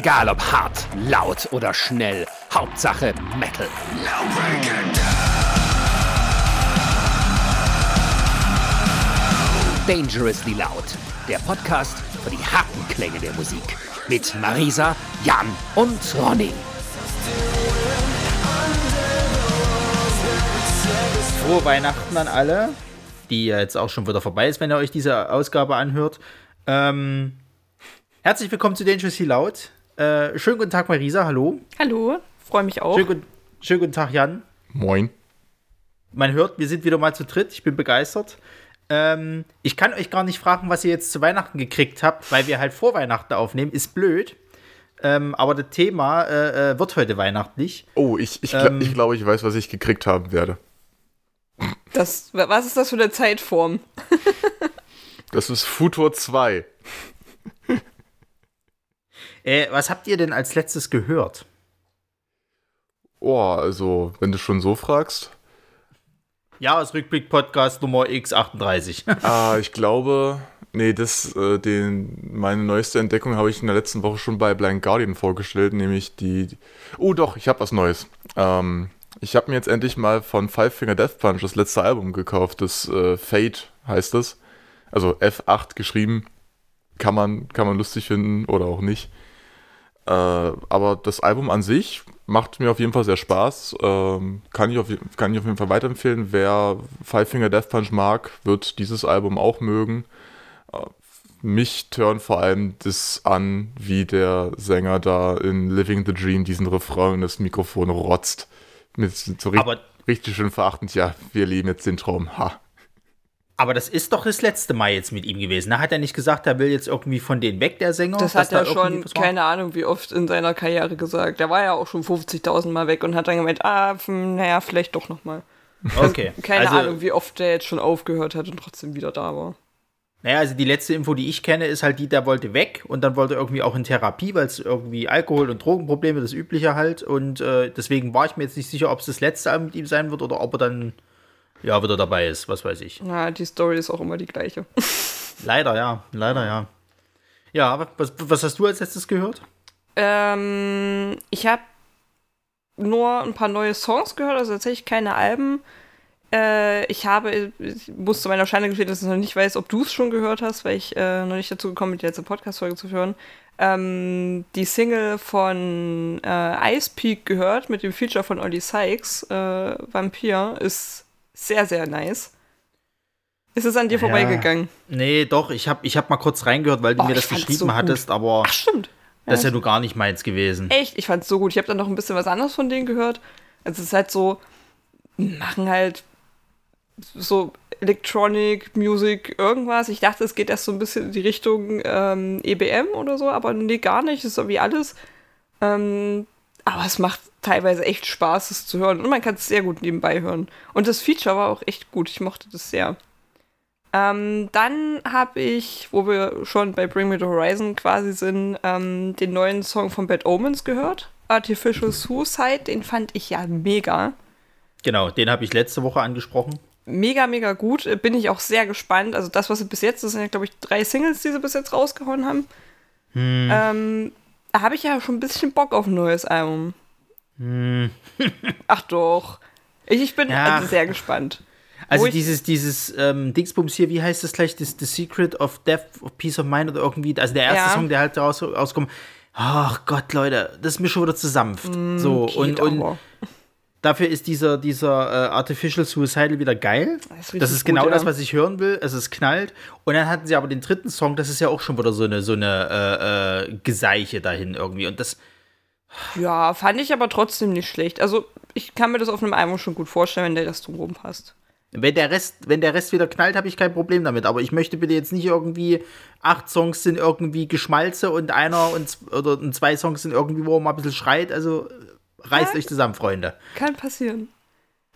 Egal ob hart, laut oder schnell, Hauptsache Metal. Dangerously Loud, der Podcast für die harten Klänge der Musik. Mit Marisa, Jan und Ronny. Frohe Weihnachten an alle, die jetzt auch schon wieder vorbei ist, wenn ihr euch diese Ausgabe anhört. Ähm, herzlich willkommen zu Dangerously Loud. Äh, schönen guten Tag, Marisa, hallo. Hallo, freue mich auch. Schönen, guten- schönen guten Tag, Jan. Moin. Man hört, wir sind wieder mal zu dritt. Ich bin begeistert. Ähm, ich kann euch gar nicht fragen, was ihr jetzt zu Weihnachten gekriegt habt, weil wir halt vor Weihnachten aufnehmen. Ist blöd. Ähm, aber das Thema äh, äh, wird heute weihnachtlich. Oh, ich, ich, Ähm. ich glaube, ich weiß, was ich gekriegt haben werde. Das, was ist das für eine Zeitform? Das ist Futur 2. Äh, was habt ihr denn als letztes gehört? Oh, also, wenn du schon so fragst. Jahresrückblick-Podcast Nummer X38. Ah, ich glaube, nee, das, äh, den, meine neueste Entdeckung habe ich in der letzten Woche schon bei Blind Guardian vorgestellt, nämlich die. Oh, doch, ich habe was Neues. Ähm, ich habe mir jetzt endlich mal von Five Finger Death Punch das letzte Album gekauft. Das äh, Fate heißt es. Also F8 geschrieben. Kann man, kann man lustig finden oder auch nicht. Äh, aber das Album an sich macht mir auf jeden Fall sehr Spaß. Ähm, kann, ich auf, kann ich auf jeden Fall weiterempfehlen. Wer Five Finger Death Punch mag, wird dieses Album auch mögen. Äh, mich turnt vor allem das an, wie der Sänger da in Living the Dream diesen Refrain in das Mikrofon rotzt. Mit so ri Aber- richtig schön verachtend. Ja, wir leben jetzt den Traum. Ha. Aber das ist doch das letzte Mal jetzt mit ihm gewesen. Da hat er nicht gesagt, er will jetzt irgendwie von denen weg, der Sänger. Das hat er schon, keine Ahnung, wie oft in seiner Karriere gesagt. Der war ja auch schon 50.000 Mal weg und hat dann gemeint, ah, naja, vielleicht doch noch mal. Okay. Keine also, Ahnung, wie oft der jetzt schon aufgehört hat und trotzdem wieder da war. Naja, also die letzte Info, die ich kenne, ist halt die, der wollte weg und dann wollte er irgendwie auch in Therapie, weil es irgendwie Alkohol- und Drogenprobleme, das Übliche halt. Und äh, deswegen war ich mir jetzt nicht sicher, ob es das letzte Album mit ihm sein wird oder ob er dann ja wieder dabei ist, was weiß ich. Na, die Story ist auch immer die gleiche. Leider, ja, leider, ja. Ja, was, was hast du als letztes gehört? Ähm, ich habe nur ein paar neue Songs gehört, also tatsächlich keine Alben. Äh, ich habe, ich muss zu meiner Schande gestehen, dass ich noch nicht weiß, ob du es schon gehört hast, weil ich äh, noch nicht dazu gekommen bin, die letzte Podcast-Folge zu hören. Ähm, die Single von äh, Ice Peak gehört mit dem Feature von Ollie Sykes, äh, Vampir, ist sehr, sehr nice. Ist es an dir vorbeigegangen? Nee, doch, ich habe ich hab mal kurz reingehört, weil du Oh, mir das geschrieben so hattest, aber Ach, stimmt. das ist ja Ja, nur gar nicht meins gewesen. Echt, ich fand's so gut. Ich habe dann noch ein bisschen was anderes von denen gehört. Also es ist halt so, machen halt so Electronic Music irgendwas. Ich dachte, es geht erst so ein bisschen in die Richtung ähm, EBM oder so, aber nee, gar nicht. Es ist so wie alles. Ähm, aber es macht teilweise echt Spaß, es zu hören. Und man kann es sehr gut nebenbei hören. Und das Feature war auch echt gut. Ich mochte das sehr. Ähm, dann habe ich, wo wir schon bei Bring Me the Horizon quasi sind, ähm, den neuen Song von Bad Omens gehört. Artificial Suicide, den fand ich ja mega. Genau, den habe ich letzte Woche angesprochen. Mega, mega gut. Äh, Bin ich auch sehr gespannt. Also das, was sie bis jetzt, das sind ja, glaube ich, drei Singles, die sie bis jetzt rausgehauen haben. Ähm, da habe ich ja schon ein bisschen Bock auf ein neues Album. Ach doch. Ich, ich bin Ja. also sehr gespannt. Also Wo dieses, dieses ähm, Dingsbums hier, wie heißt das gleich? Das, The Secret of Death of Peace of Mind oder irgendwie, also der erste Ja. Song, der halt raus, rauskommt. Ach Gott, Leute, das ist mir schon wieder zu sanft. so, Mm, Geht und, und. Dafür ist dieser, dieser äh, Artificial Suicidal wieder geil. Das ist Das ist genau gut, das, ja. was ich hören will. Es ist knallt. Und dann hatten sie aber den dritten Song, das ist ja auch schon wieder so eine, so eine äh, äh, Geseiche dahin irgendwie. Und das, Ja, fand ich aber trotzdem nicht schlecht. Also, ich kann mir das auf einem Album schon gut vorstellen, wenn der Rest drumherum passt. Wenn der Rest, wenn der Rest wieder knallt, habe ich kein Problem damit. Aber ich möchte bitte jetzt nicht irgendwie acht Songs sind irgendwie Geschmalze und einer und oder und zwei Songs sind irgendwie, wo man mal ein bisschen schreit. Also reißt euch zusammen, Freunde. Kann passieren.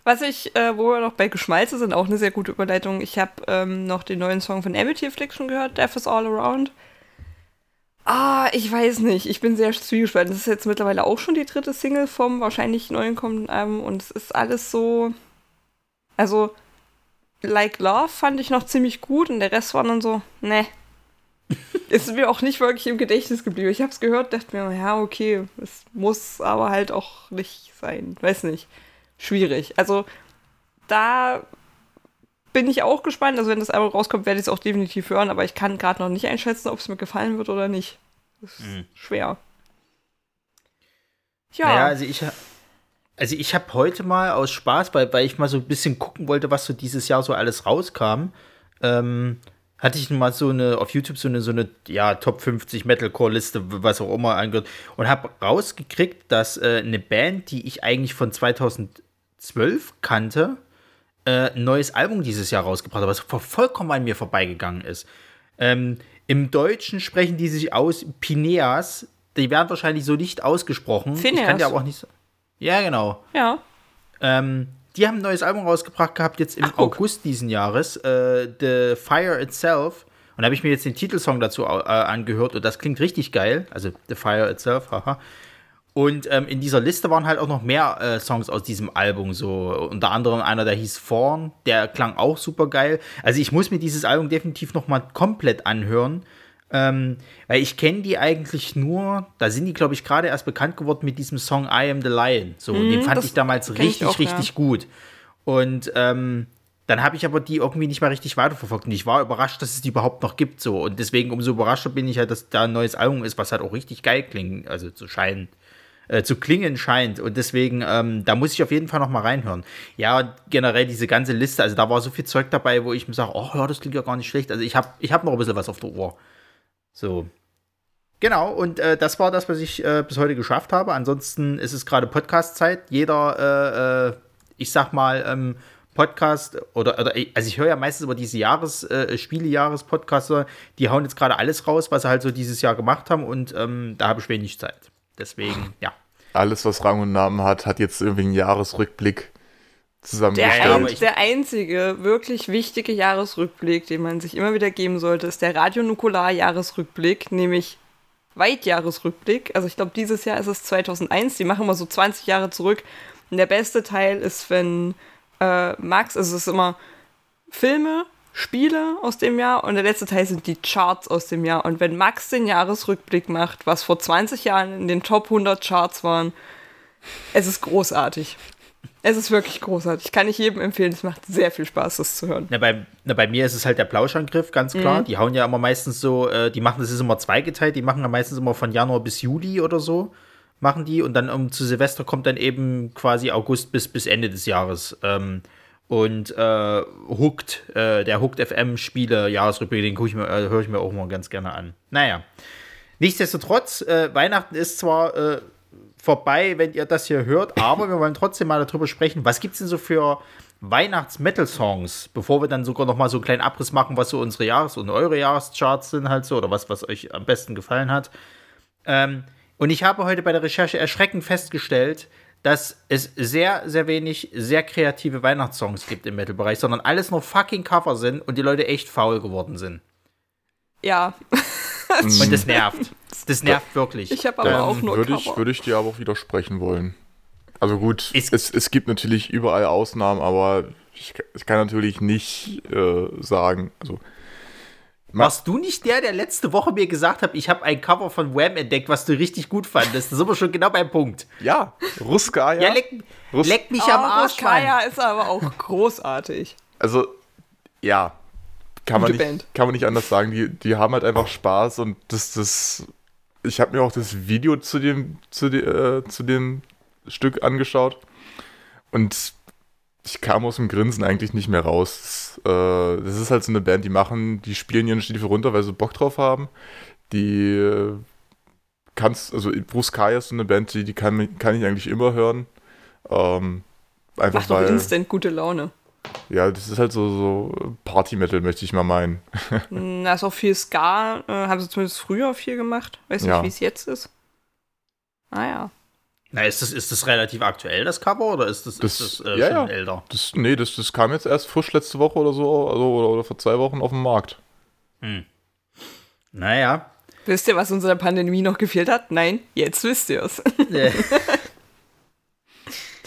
Was ich, äh, wo wir noch bei Geschmalze sind, auch eine sehr gute Überleitung. Ich habe ähm, noch den neuen Song von Amity Affliction gehört, Death is All Around. Ah, ich weiß nicht. Ich bin sehr zwiegespalten. Das ist jetzt mittlerweile auch schon die dritte Single vom wahrscheinlich neuen kommenden Album und es ist alles so. Also, Like Love fand ich noch ziemlich gut und der Rest war dann so, ne. Ist mir auch nicht wirklich im Gedächtnis geblieben. Ich habe es gehört, dachte mir, ja, okay, es muss aber halt auch nicht sein. Weiß nicht. Schwierig. Also da bin ich auch gespannt. Also wenn das Album rauskommt, werde ich es auch definitiv hören, aber ich kann gerade noch nicht einschätzen, ob es mir gefallen wird oder nicht. Das ist mhm. schwer. Ja. Naja, also ich, also ich habe heute mal aus Spaß, weil, weil ich mal so ein bisschen gucken wollte, was so dieses Jahr so alles rauskam, ähm, hatte ich mal so eine, auf YouTube so eine, so eine, ja, Top 50 Metalcore-Liste, was auch immer angehört, und habe rausgekriegt, dass äh, eine Band, die ich eigentlich von 2012 kannte, äh, ein neues Album dieses Jahr rausgebracht hat, was vollkommen an mir vorbeigegangen ist. Ähm, Im Deutschen sprechen die sich aus Pineas. Die werden wahrscheinlich so nicht ausgesprochen. Phineas. Ich kann ja aber auch nicht so. Ja, genau. Ja. Ähm, die haben ein neues Album rausgebracht gehabt, jetzt im Ach, August diesen Jahres. Äh, The Fire Itself. Und da habe ich mir jetzt den Titelsong dazu äh, angehört und das klingt richtig geil. Also The Fire Itself, haha. Und ähm, in dieser Liste waren halt auch noch mehr äh, Songs aus diesem Album, so unter anderem einer, der hieß Fawn, der klang auch super geil. Also ich muss mir dieses Album definitiv noch mal komplett anhören, ähm, weil ich kenne die eigentlich nur, da sind die glaube ich gerade erst bekannt geworden mit diesem Song I Am the Lion. So, mm, den fand ich damals richtig, ich auch, richtig ja. gut. Und ähm, dann habe ich aber die irgendwie nicht mal richtig weiterverfolgt. Und ich war überrascht, dass es die überhaupt noch gibt. So. Und deswegen umso überraschter bin ich halt, dass da ein neues Album ist, was halt auch richtig geil klingt, also zu scheinen äh, zu klingen scheint. Und deswegen, ähm, da muss ich auf jeden Fall noch mal reinhören. Ja, generell diese ganze Liste, also da war so viel Zeug dabei, wo ich mir sage, oh ja, das klingt ja gar nicht schlecht. Also ich habe ich hab noch ein bisschen was auf der Ohr. So. Genau, und äh, das war das, was ich äh, bis heute geschafft habe. Ansonsten ist es gerade Podcast-Zeit. Jeder, äh, äh, ich sag mal, ähm, Podcast oder, oder also ich höre ja meistens über diese Jahres äh, Spielejahres-Podcaster, die hauen jetzt gerade alles raus, was sie halt so dieses Jahr gemacht haben und ähm, da habe ich wenig Zeit. Deswegen, ja. Alles, was Rang und Namen hat, hat jetzt irgendwie einen Jahresrückblick zusammengestellt. Der, ein, der einzige wirklich wichtige Jahresrückblick, den man sich immer wieder geben sollte, ist der Radio Nukular Jahresrückblick, nämlich Weitjahresrückblick. Also ich glaube, dieses Jahr ist es 2001, die machen mal so 20 Jahre zurück. Und der beste Teil ist, wenn äh, Max, also es ist immer Filme, Spiele aus dem Jahr und der letzte Teil sind die Charts aus dem Jahr. Und wenn Max den Jahresrückblick macht, was vor 20 Jahren in den Top 100 Charts waren, es ist großartig. Es ist wirklich großartig. Kann ich jedem empfehlen. Es macht sehr viel Spaß, das zu hören. Na, bei, na, bei mir ist es halt der Plauschangriff, ganz klar. Mhm. Die hauen ja immer meistens so, äh, die machen, das ist immer zweigeteilt, die machen ja meistens immer von Januar bis Juli oder so, machen die. Und dann um, zu Silvester kommt dann eben quasi August bis, bis Ende des Jahres. Ähm, und äh, Hooked, äh, der Hooked FM Spiele Jahresrückblick, den ich mir, äh, höre ich mir auch mal ganz gerne an. Naja. Nichtsdestotrotz, äh, Weihnachten ist zwar äh, vorbei, wenn ihr das hier hört, aber wir wollen trotzdem mal darüber sprechen, was gibt es denn so für Weihnachts-Metal-Songs, bevor wir dann sogar noch mal so einen kleinen Abriss machen, was so unsere Jahres- und eure Jahrescharts sind halt so, oder was, was euch am besten gefallen hat. Ähm, und ich habe heute bei der Recherche erschreckend festgestellt, dass es sehr, sehr wenig sehr kreative Weihnachtssongs gibt im Metal-Bereich, sondern alles nur fucking Cover sind und die Leute echt faul geworden sind. Ja. und das nervt. Das nervt da, wirklich. Ich habe aber auch nur würde ich, würde ich dir aber auch widersprechen wollen. Also gut, es, es, es gibt natürlich überall Ausnahmen, aber ich, ich kann natürlich nicht äh, sagen, also warst du nicht der, der letzte Woche mir gesagt hat, ich habe ein Cover von Wham entdeckt, was du richtig gut fandest? Das ist aber schon genau beim Punkt. Ja, Ruskaya. Ja, leck, Rus leck mich oh, am Arsch, Ruskaya ist aber auch großartig. Also, ja, kann man, nicht, kann man nicht anders sagen. Die, die haben halt einfach Spaß und das, das ich habe mir auch das Video zu dem, zu, de, äh, zu dem Stück angeschaut und ich kam aus dem Grinsen eigentlich nicht mehr raus. Das, äh, das, ist halt so eine Band, die machen, die spielen ihren Stiefel runter, weil sie Bock drauf haben. Die äh, kannst, also Bruce Kai ist so eine Band, die, die kann, kann ich eigentlich immer hören. Ähm, einfach Macht doch instant gute Laune. Ja, das ist halt so, so Party-Metal, möchte ich mal meinen. Da ist auch viel Ska, äh, haben sie zumindest früher viel gemacht. Weiß nicht, ja. wie es jetzt ist. Ah ja. Na, ist das, ist das relativ aktuell, das Cover, oder ist das, das, ist das äh, ja, schon ja. älter? Das, nee, das, das kam jetzt erst frisch letzte Woche oder so, also, oder, oder vor zwei Wochen auf dem Markt. Hm. Naja. Wisst ihr, was unserer Pandemie noch gefehlt hat? Nein, jetzt wisst ihr es.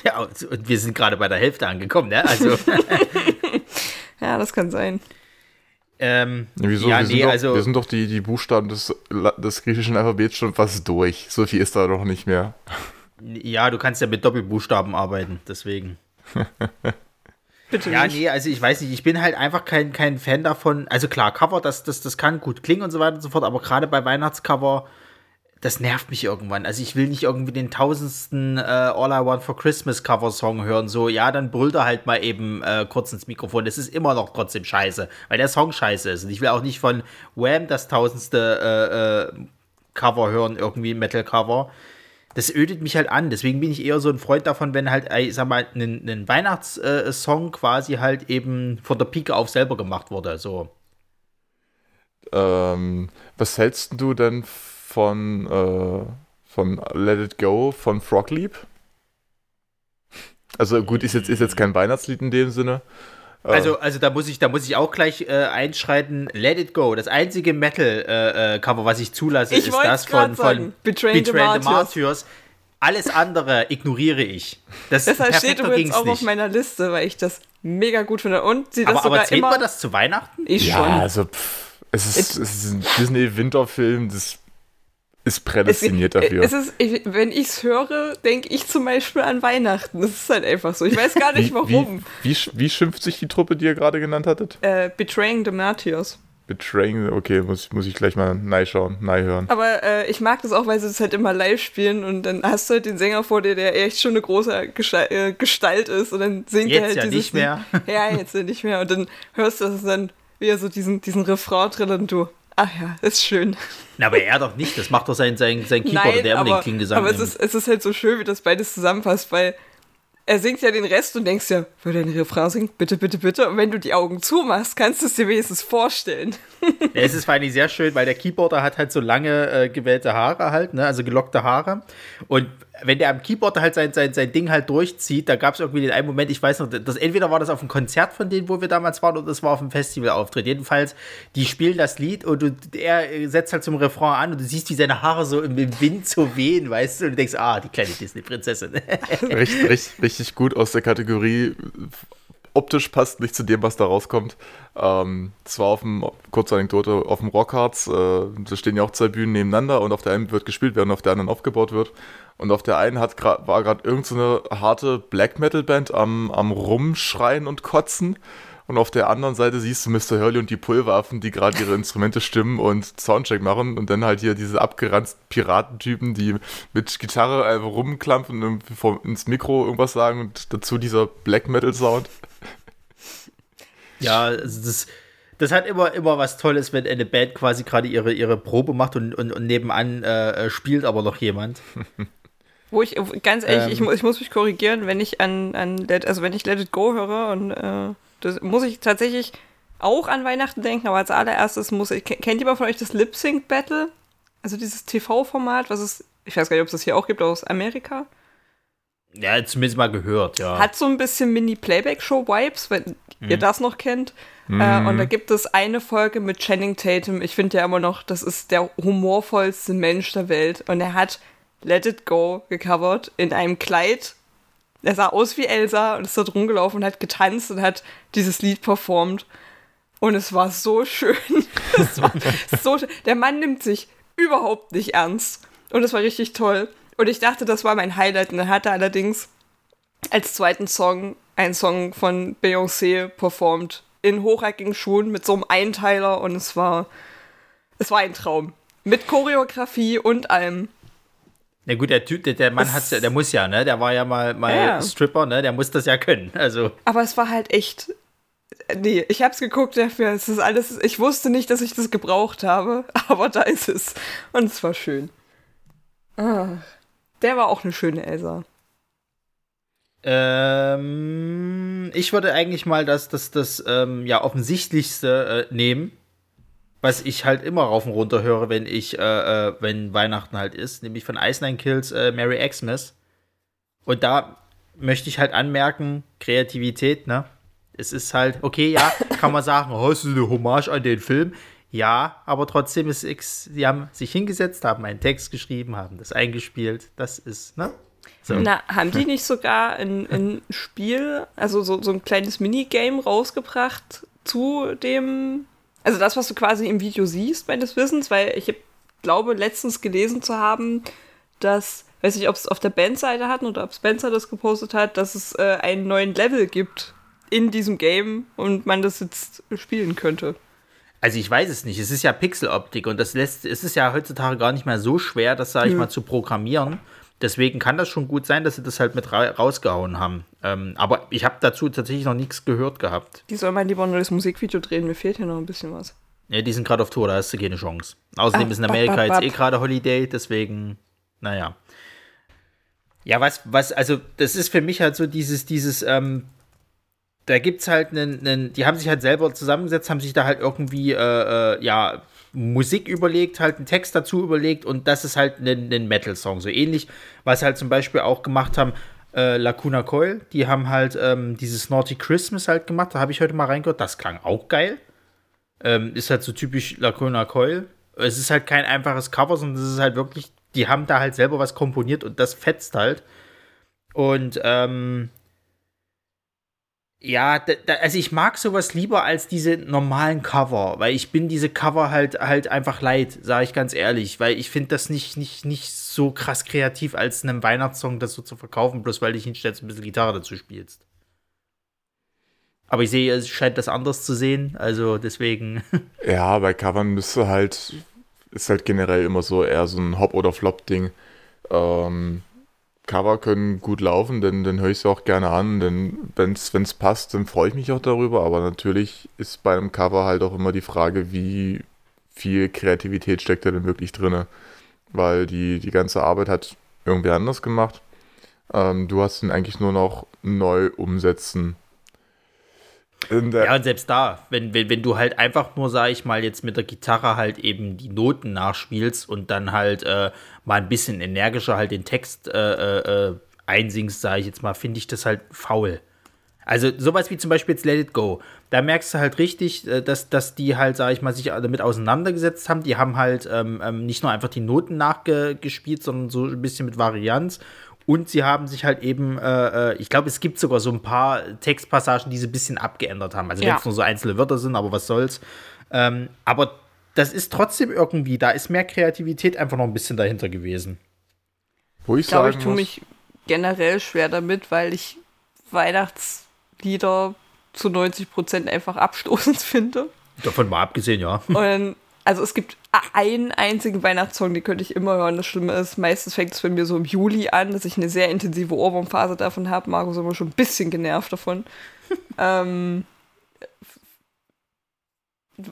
ja, und wir sind gerade bei der Hälfte angekommen, ne? Also. ja, das kann sein. Ähm, Ja, wieso? Ja, wir, sind nee, doch, also- wir sind doch die, die Buchstaben des, des griechischen Alphabets schon fast durch. So viel ist da doch nicht mehr. ja, du kannst ja mit Doppelbuchstaben arbeiten, deswegen. Bitte Ja, nicht. nee, also ich weiß nicht, ich bin halt einfach kein, kein Fan davon. Also klar, Cover, das, das, das kann gut klingen und so weiter und so fort, aber gerade bei Weihnachtscover, das nervt mich irgendwann. Also ich will nicht irgendwie den tausendsten äh, All I Want for Christmas Cover Song hören. So, ja, dann brüllt er halt mal eben äh, kurz ins Mikrofon. Das ist immer noch trotzdem scheiße, weil der Song scheiße ist. Und ich will auch nicht von Wham das tausendste äh, äh, Cover hören, irgendwie Metal Cover. Das ödet mich halt an. Deswegen bin ich eher so ein Freund davon, wenn halt, äh, ich sag mal, ein, Weihnachtssong quasi halt eben von der Pike auf selber gemacht wurde. So. Ähm, was hältst du denn von, äh, von Let It Go von Frog Leap? Also gut, ist jetzt, ist jetzt kein Weihnachtslied in dem Sinne. Äh, Also, also da muss ich, da muss ich auch gleich äh, einschreiten. Let It Go. Das einzige Metal-Cover, was ich zulasse, Ich ist das von, von Betraying the Martyrs. Martyrs. Alles andere ignoriere ich. Das Deshalb steht übrigens auch auf nicht. meiner Liste, weil ich das mega gut finde. Und sie das Aber, sogar aber zählt immer. man das zu Weihnachten? Ich ja, schon. also pff, es, ist, es ist ein Disney-Winterfilm, das ist Es, prädestiniert dafür. es ist, ich, wenn ich es höre, denke ich zum Beispiel an Weihnachten. Das ist halt einfach so. Ich weiß gar nicht warum. Wie, wie, wie schimpft sich die Truppe, die ihr gerade genannt hattet? Äh, Betraying the Martyrs. Betraying, okay, muss, muss ich gleich mal neu schauen, neu hören. Aber äh, ich mag das auch, weil sie das halt immer live spielen und dann hast du halt den Sänger vor dir, der echt schon eine große Gesche- äh, Gestalt ist und dann singt er Jetzt halt ja dieses nicht mehr. Ja, jetzt ja nicht mehr. Und dann hörst du das dann wieder so diesen, diesen Refrain drin und du, ach ja, ist schön. Na, aber er doch nicht. Das macht doch sein, sein, sein Keyboarder, der immer aber, den King-Gesang aber es nimmt. ist, es ist halt so schön, wie das beides zusammenpasst, weil er singt ja den Rest und denkst ja, würde er den Refrain singen? Bitte, bitte, bitte. Und wenn du die Augen zumachst, kannst du es dir wenigstens vorstellen. Ja, es ist vor allem sehr schön, weil der Keyboarder hat halt so lange äh, gewellte Haare halt, ne? also gelockte Haare. Und wenn der am Keyboard halt sein, sein, sein Ding halt durchzieht, da gab es irgendwie den einen Moment, ich weiß noch, das, entweder war das auf einem Konzert von denen, wo wir damals waren, oder das war auf einem Festivalauftritt. Jedenfalls, die spielen das Lied und du, er äh, setzt halt zum Refrain an und du siehst, wie seine Haare so im, im Wind so wehen, weißt du, und du denkst, ah, die kleine Disney-Prinzessin. richtig, richtig, richtig gut aus der Kategorie. Optisch passt nicht zu dem, was da rauskommt. Ähm, das war auf dem, kurze Anekdote, auf dem Rockharz, äh, da stehen ja auch zwei Bühnen nebeneinander und auf der einen wird gespielt, während auf der anderen aufgebaut wird. Und auf der einen hat war gerade irgendeine so harte Black Metal Band am, am Rumschreien und Kotzen. Und auf der anderen Seite siehst du Mr. Hurley und die Pulwaffen, die gerade ihre Instrumente stimmen und Soundcheck machen. Und dann halt hier diese abgeranzten Piratentypen, die mit Gitarre einfach rumklampfen und ins Mikro irgendwas sagen. Und dazu dieser Black Metal Sound. Ja, also das, das hat immer, immer was Tolles, wenn eine Band quasi gerade ihre, ihre Probe macht und, und, und nebenan äh, spielt aber noch jemand. Wo ich, ganz ehrlich, Ähm. ich, ich muss mich korrigieren, wenn ich an, an Let, also wenn ich Let It Go höre und äh, das muss ich tatsächlich auch an Weihnachten denken, aber als allererstes muss ich, ke- kennt jemand von euch das Lip Sync Battle? Also dieses TV-Format, was es, ich weiß gar nicht, ob es das hier auch gibt, aus Amerika. Ja, zumindest mal gehört, ja. Hat so ein bisschen Mini-Playback-Show-Vibes, wenn ihr das noch kennt. Äh, und da gibt es eine Folge mit Channing Tatum. Ich finde ja immer noch, das ist der humorvollste Mensch der Welt. Und er hat Let It Go gecovert in einem Kleid. Er sah aus wie Elsa und ist da rumgelaufen und hat getanzt und hat dieses Lied performt. Und es war so schön. war so. Der Mann nimmt sich überhaupt nicht ernst. Und es war richtig toll. Und ich dachte, das war mein Highlight. Und dann hat er allerdings als zweiten Song einen Song von Beyoncé performt. In hochhackigen Schuhen mit so einem Einteiler. Und es war, es war ein Traum. Mit Choreografie und allem. Na gut, der Typ, der, der Mann ja, der muss ja, ne? Der war ja mal, mal Ja. Stripper, ne? Der muss das ja können. Also, Aber es war halt echt. Nee, ich hab's geguckt dafür. Es ist alles. Ich wusste nicht, dass ich das gebraucht habe, aber da ist es. Und es war schön. Ah, der war auch eine schöne Elsa. ähm, ich würde eigentlich mal das, das, das ähm, ja, offensichtlichste äh, nehmen, was ich halt immer rauf und runter höre, wenn ich, äh, äh, wenn Weihnachten halt ist, nämlich von Ice Nine Kills äh, Merry Xmas. Und da möchte ich halt anmerken, Kreativität, ne? Es ist halt, okay, ja, kann man sagen, oh, ist eine Hommage an den Film? Ja, aber trotzdem ist X, sie haben sich hingesetzt, haben einen Text geschrieben, haben das eingespielt. Das ist, ne? So. Na, haben die nicht sogar ein, ein Spiel, also so, so ein kleines Minigame rausgebracht zu dem Also das, was du quasi im Video siehst, meines Wissens, weil ich glaube, letztens gelesen zu haben, dass, weiß nicht, ob es auf der Bandseite hatten oder ob Spencer das gepostet hat, dass es äh, einen neuen Level gibt in diesem Game und man das jetzt spielen könnte. Also ich weiß es nicht. Es ist ja Pixeloptik und das lässt, es ist ja heutzutage gar nicht mehr so schwer, das sage ich ja. mal zu programmieren. Deswegen kann das schon gut sein, dass sie das halt mit ra rausgehauen haben. Ähm, aber ich habe dazu tatsächlich noch nichts gehört gehabt. Die soll mal lieber ein neues Musikvideo drehen. Mir fehlt hier noch ein bisschen was. Ja, die sind gerade auf Tour, da hast du keine Chance. Außerdem ah, ist in Amerika bap, bap, bap. jetzt eh gerade Holiday, deswegen, naja. Ja, was, was, also das ist für mich halt so dieses, dieses, ähm, da gibt's halt einen, einen, die haben sich halt selber zusammengesetzt, haben sich da halt irgendwie, äh, äh, ja, Musik überlegt, halt einen Text dazu überlegt und das ist halt ein, Metal-Song. So ähnlich, was halt zum Beispiel auch gemacht haben, äh, Lacuna Coil, die haben halt ähm, dieses Naughty Christmas halt gemacht, da habe ich heute mal reingehört, das klang auch geil. Ähm, ist halt so typisch Lacuna Coil. Es ist halt kein einfaches Cover, sondern es ist halt wirklich, die haben da halt selber was komponiert und das fetzt halt. Und ähm, ja, da, da, also ich mag sowas lieber als diese normalen Cover, weil ich bin diese Cover halt halt einfach leid, sage ich ganz ehrlich, weil ich finde das nicht, nicht, nicht so krass kreativ, als einem Weihnachtssong das so zu verkaufen, bloß weil dich hinstellst ein bisschen Gitarre dazu spielst. Aber ich sehe, es scheint das anders zu sehen, also deswegen. Ja, bei Covern müsste halt, ist halt generell immer so eher so ein Hop- oder Flop-Ding. Ähm, Cover können gut laufen, denn dann höre ich sie auch gerne an, denn wenn es passt, dann freue ich mich auch darüber, aber natürlich ist bei einem Cover halt auch immer die Frage, wie viel Kreativität steckt da denn wirklich drin, weil die, die ganze Arbeit hat irgendwie anders gemacht. Ähm, du hast ihn eigentlich nur noch neu umsetzen ja, und selbst da, wenn, wenn, wenn du halt einfach nur, sag ich mal, jetzt mit der Gitarre halt eben die Noten nachspielst und dann halt äh, mal ein bisschen energischer halt den Text äh, äh, einsingst, sage ich jetzt mal, finde ich das halt faul. Also sowas wie zum Beispiel jetzt Let It Go. Da merkst du halt richtig, äh, dass, dass die halt, sag ich mal, sich damit auseinandergesetzt haben. Die haben halt ähm, ähm, nicht nur einfach die Noten nachgespielt, sondern so ein bisschen mit Varianz und sie haben sich halt eben, äh, äh, ich glaube, es gibt sogar so ein paar Textpassagen, die sie ein bisschen abgeändert haben. Also ja. wenn es nur so einzelne Wörter sind, aber was soll's. Ähm, aber das ist trotzdem irgendwie, da ist mehr Kreativität einfach noch ein bisschen dahinter gewesen. Wo ich, ich glaube, ich tue mich generell schwer damit, weil ich Weihnachtslieder zu 90 Prozent einfach abstoßend finde. Davon mal abgesehen, ja. Und also es gibt einen einzigen Weihnachtssong, den könnte ich immer hören. Das Schlimme ist, meistens fängt es bei mir so im Juli an, dass ich eine sehr intensive Ohrwurmphase davon habe. Marco ist immer schon ein bisschen genervt davon. ähm,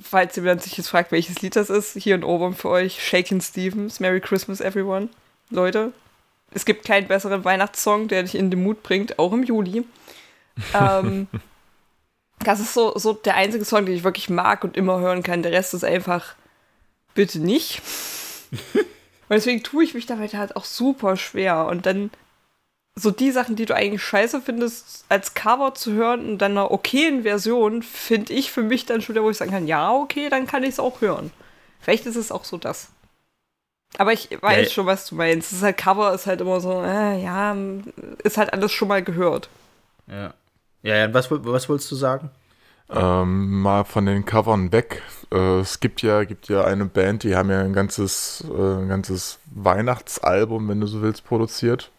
falls jemand sich jetzt fragt, welches Lied das ist, hier ein Ohrwurm für euch. Shakin' Stevens, Merry Christmas Everyone. Leute, es gibt keinen besseren Weihnachtssong, der dich in den Mut bringt, auch im Juli. ähm, das ist so, so der einzige Song, den ich wirklich mag und immer hören kann. Der Rest ist einfach bitte nicht. und deswegen tue ich mich damit halt auch super schwer. Und dann so die Sachen, die du eigentlich scheiße findest, als Cover zu hören und dann einer okayen Version, finde ich für mich dann schon wieder, wo ich sagen kann, ja, okay, dann kann ich es auch hören. Vielleicht ist es auch so das. Aber ich weiß ja, schon, was du meinst. Das ist halt Cover, ist halt immer so, äh, ja, ist halt alles schon mal gehört. Ja. Ja, ja, was, was wolltest du sagen? Ähm, mal von den Covern weg. Äh, es gibt ja, gibt ja eine Band, die haben ja ein ganzes, äh, ein ganzes Weihnachtsalbum, wenn du so willst, produziert.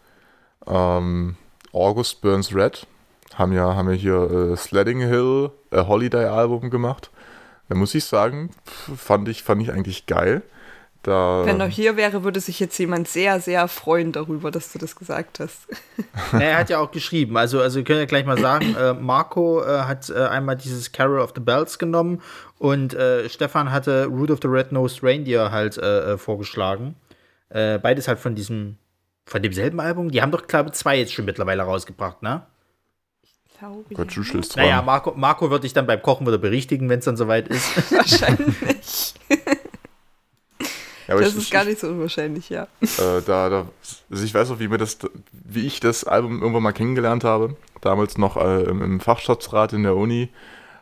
Ähm, August Burns Red haben ja, haben ja hier äh, Sledding Hill, äh, Holiday Album gemacht. Da muss ich sagen, fand ich, fand ich eigentlich geil. Da, Wenn er hier wäre, würde sich jetzt jemand sehr, sehr freuen darüber, dass du das gesagt hast. er hat ja auch geschrieben. Also, also wir können ja gleich mal sagen, äh, Marco äh, hat äh, einmal dieses Carol of the Bells genommen und äh, Stefan hatte Root of the Red-Nosed Reindeer halt äh, äh, vorgeschlagen. beides halt von diesem, von demselben Album. Die haben doch, glaube ich, zwei jetzt schon mittlerweile rausgebracht, ne? Ich glaube, Gott, du dran. Naja, Marco, Marco wird dich dann beim Kochen wieder berichtigen, wenn es dann soweit ist. Wahrscheinlich. Ja, das ich, ist gar nicht so unwahrscheinlich, ja. Äh, da, da, also ich weiß auch, wie, mir das, wie ich das Album irgendwann mal kennengelernt habe. Damals noch äh, im, im Fachschaftsrat in der Uni.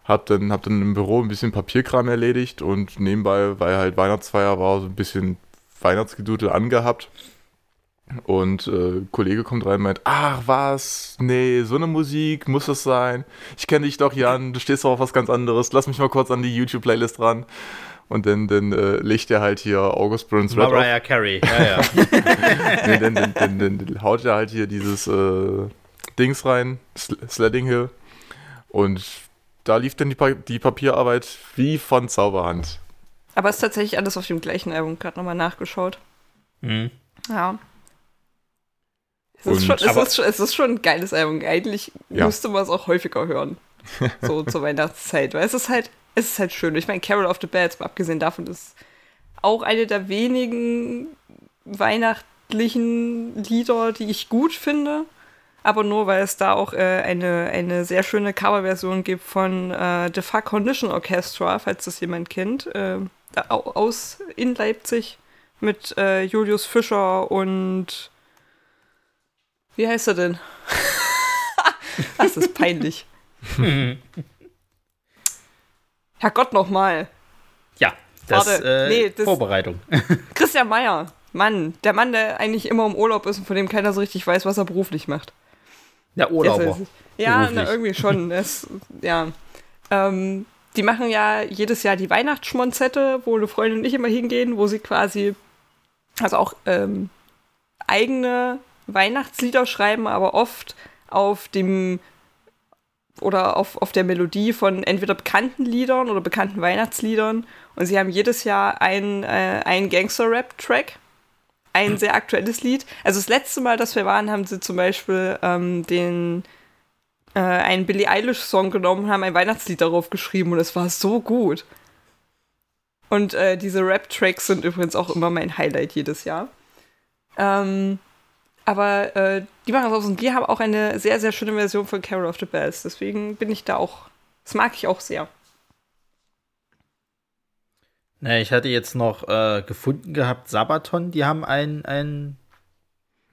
Hab dann, hab dann im Büro ein bisschen Papierkram erledigt und nebenbei, weil halt Weihnachtsfeier war, so ein bisschen Weihnachtsgedudel angehabt. Und äh, Kollege kommt rein und meint, ach was, nee, so eine Musik muss das sein. Ich kenne dich doch, Jan, du stehst doch auf was ganz anderes. Lass mich mal kurz an die YouTube-Playlist ran. Und dann, dann äh, legt er halt hier August Burns Red Mariah auf. Carey, ja, ja. nee, dann, dann, dann, dann, haut er halt hier dieses äh, Dings rein, Sl Sledding Hill. Und da lief dann die, pa die Papierarbeit wie von Zauberhand. Aber es ist tatsächlich alles auf dem gleichen Album, gerade nochmal nachgeschaut. Mhm. Ja. Es ist, schon, es, ist schon, es ist schon ein geiles Album. Eigentlich ja. müsste man es auch häufiger hören. So zur Weihnachtszeit. Weil es ist halt, es ist halt schön. Ich meine, Carol of the mal abgesehen davon, ist auch eine der wenigen weihnachtlichen Lieder, die ich gut finde. Aber nur, weil es da auch äh, eine, eine sehr schöne Coverversion gibt von äh, The Fuck Condition Orchestra, falls das jemand kennt. Äh, aus in Leipzig mit äh, Julius Fischer und wie heißt er denn? das ist peinlich. Herrgott nochmal. Ja, das, Warte, äh, nee, das Vorbereitung. Christian Meyer. Mann, der Mann, der eigentlich immer im Urlaub ist und von dem keiner so richtig weiß, was er beruflich macht. Der Urlauber. Ja, na, irgendwie schon. Das, ja. Ähm, die machen ja jedes Jahr die Weihnachtsschmonzette, wo eine Freundin und ich immer hingehen, wo sie quasi, also auch ähm, eigene Weihnachtslieder schreiben, aber oft auf dem oder auf, auf der Melodie von entweder bekannten Liedern oder bekannten Weihnachtsliedern. Und sie haben jedes Jahr einen, äh, einen Gangster-Rap-Track, ein sehr aktuelles Lied. Also das letzte Mal, dass wir waren, haben sie zum Beispiel ähm, den äh, einen Billie Eilish-Song genommen und haben ein Weihnachtslied darauf geschrieben und es war so gut. Und äh, diese Rap-Tracks sind übrigens auch immer mein Highlight jedes Jahr. Ähm, aber äh, die machen das aus und die haben auch eine sehr, sehr schöne Version von Carol of the Bells. Deswegen bin ich da auch, das mag ich auch sehr. Na, ich hatte jetzt noch äh, gefunden gehabt, Sabaton, die haben einen, einen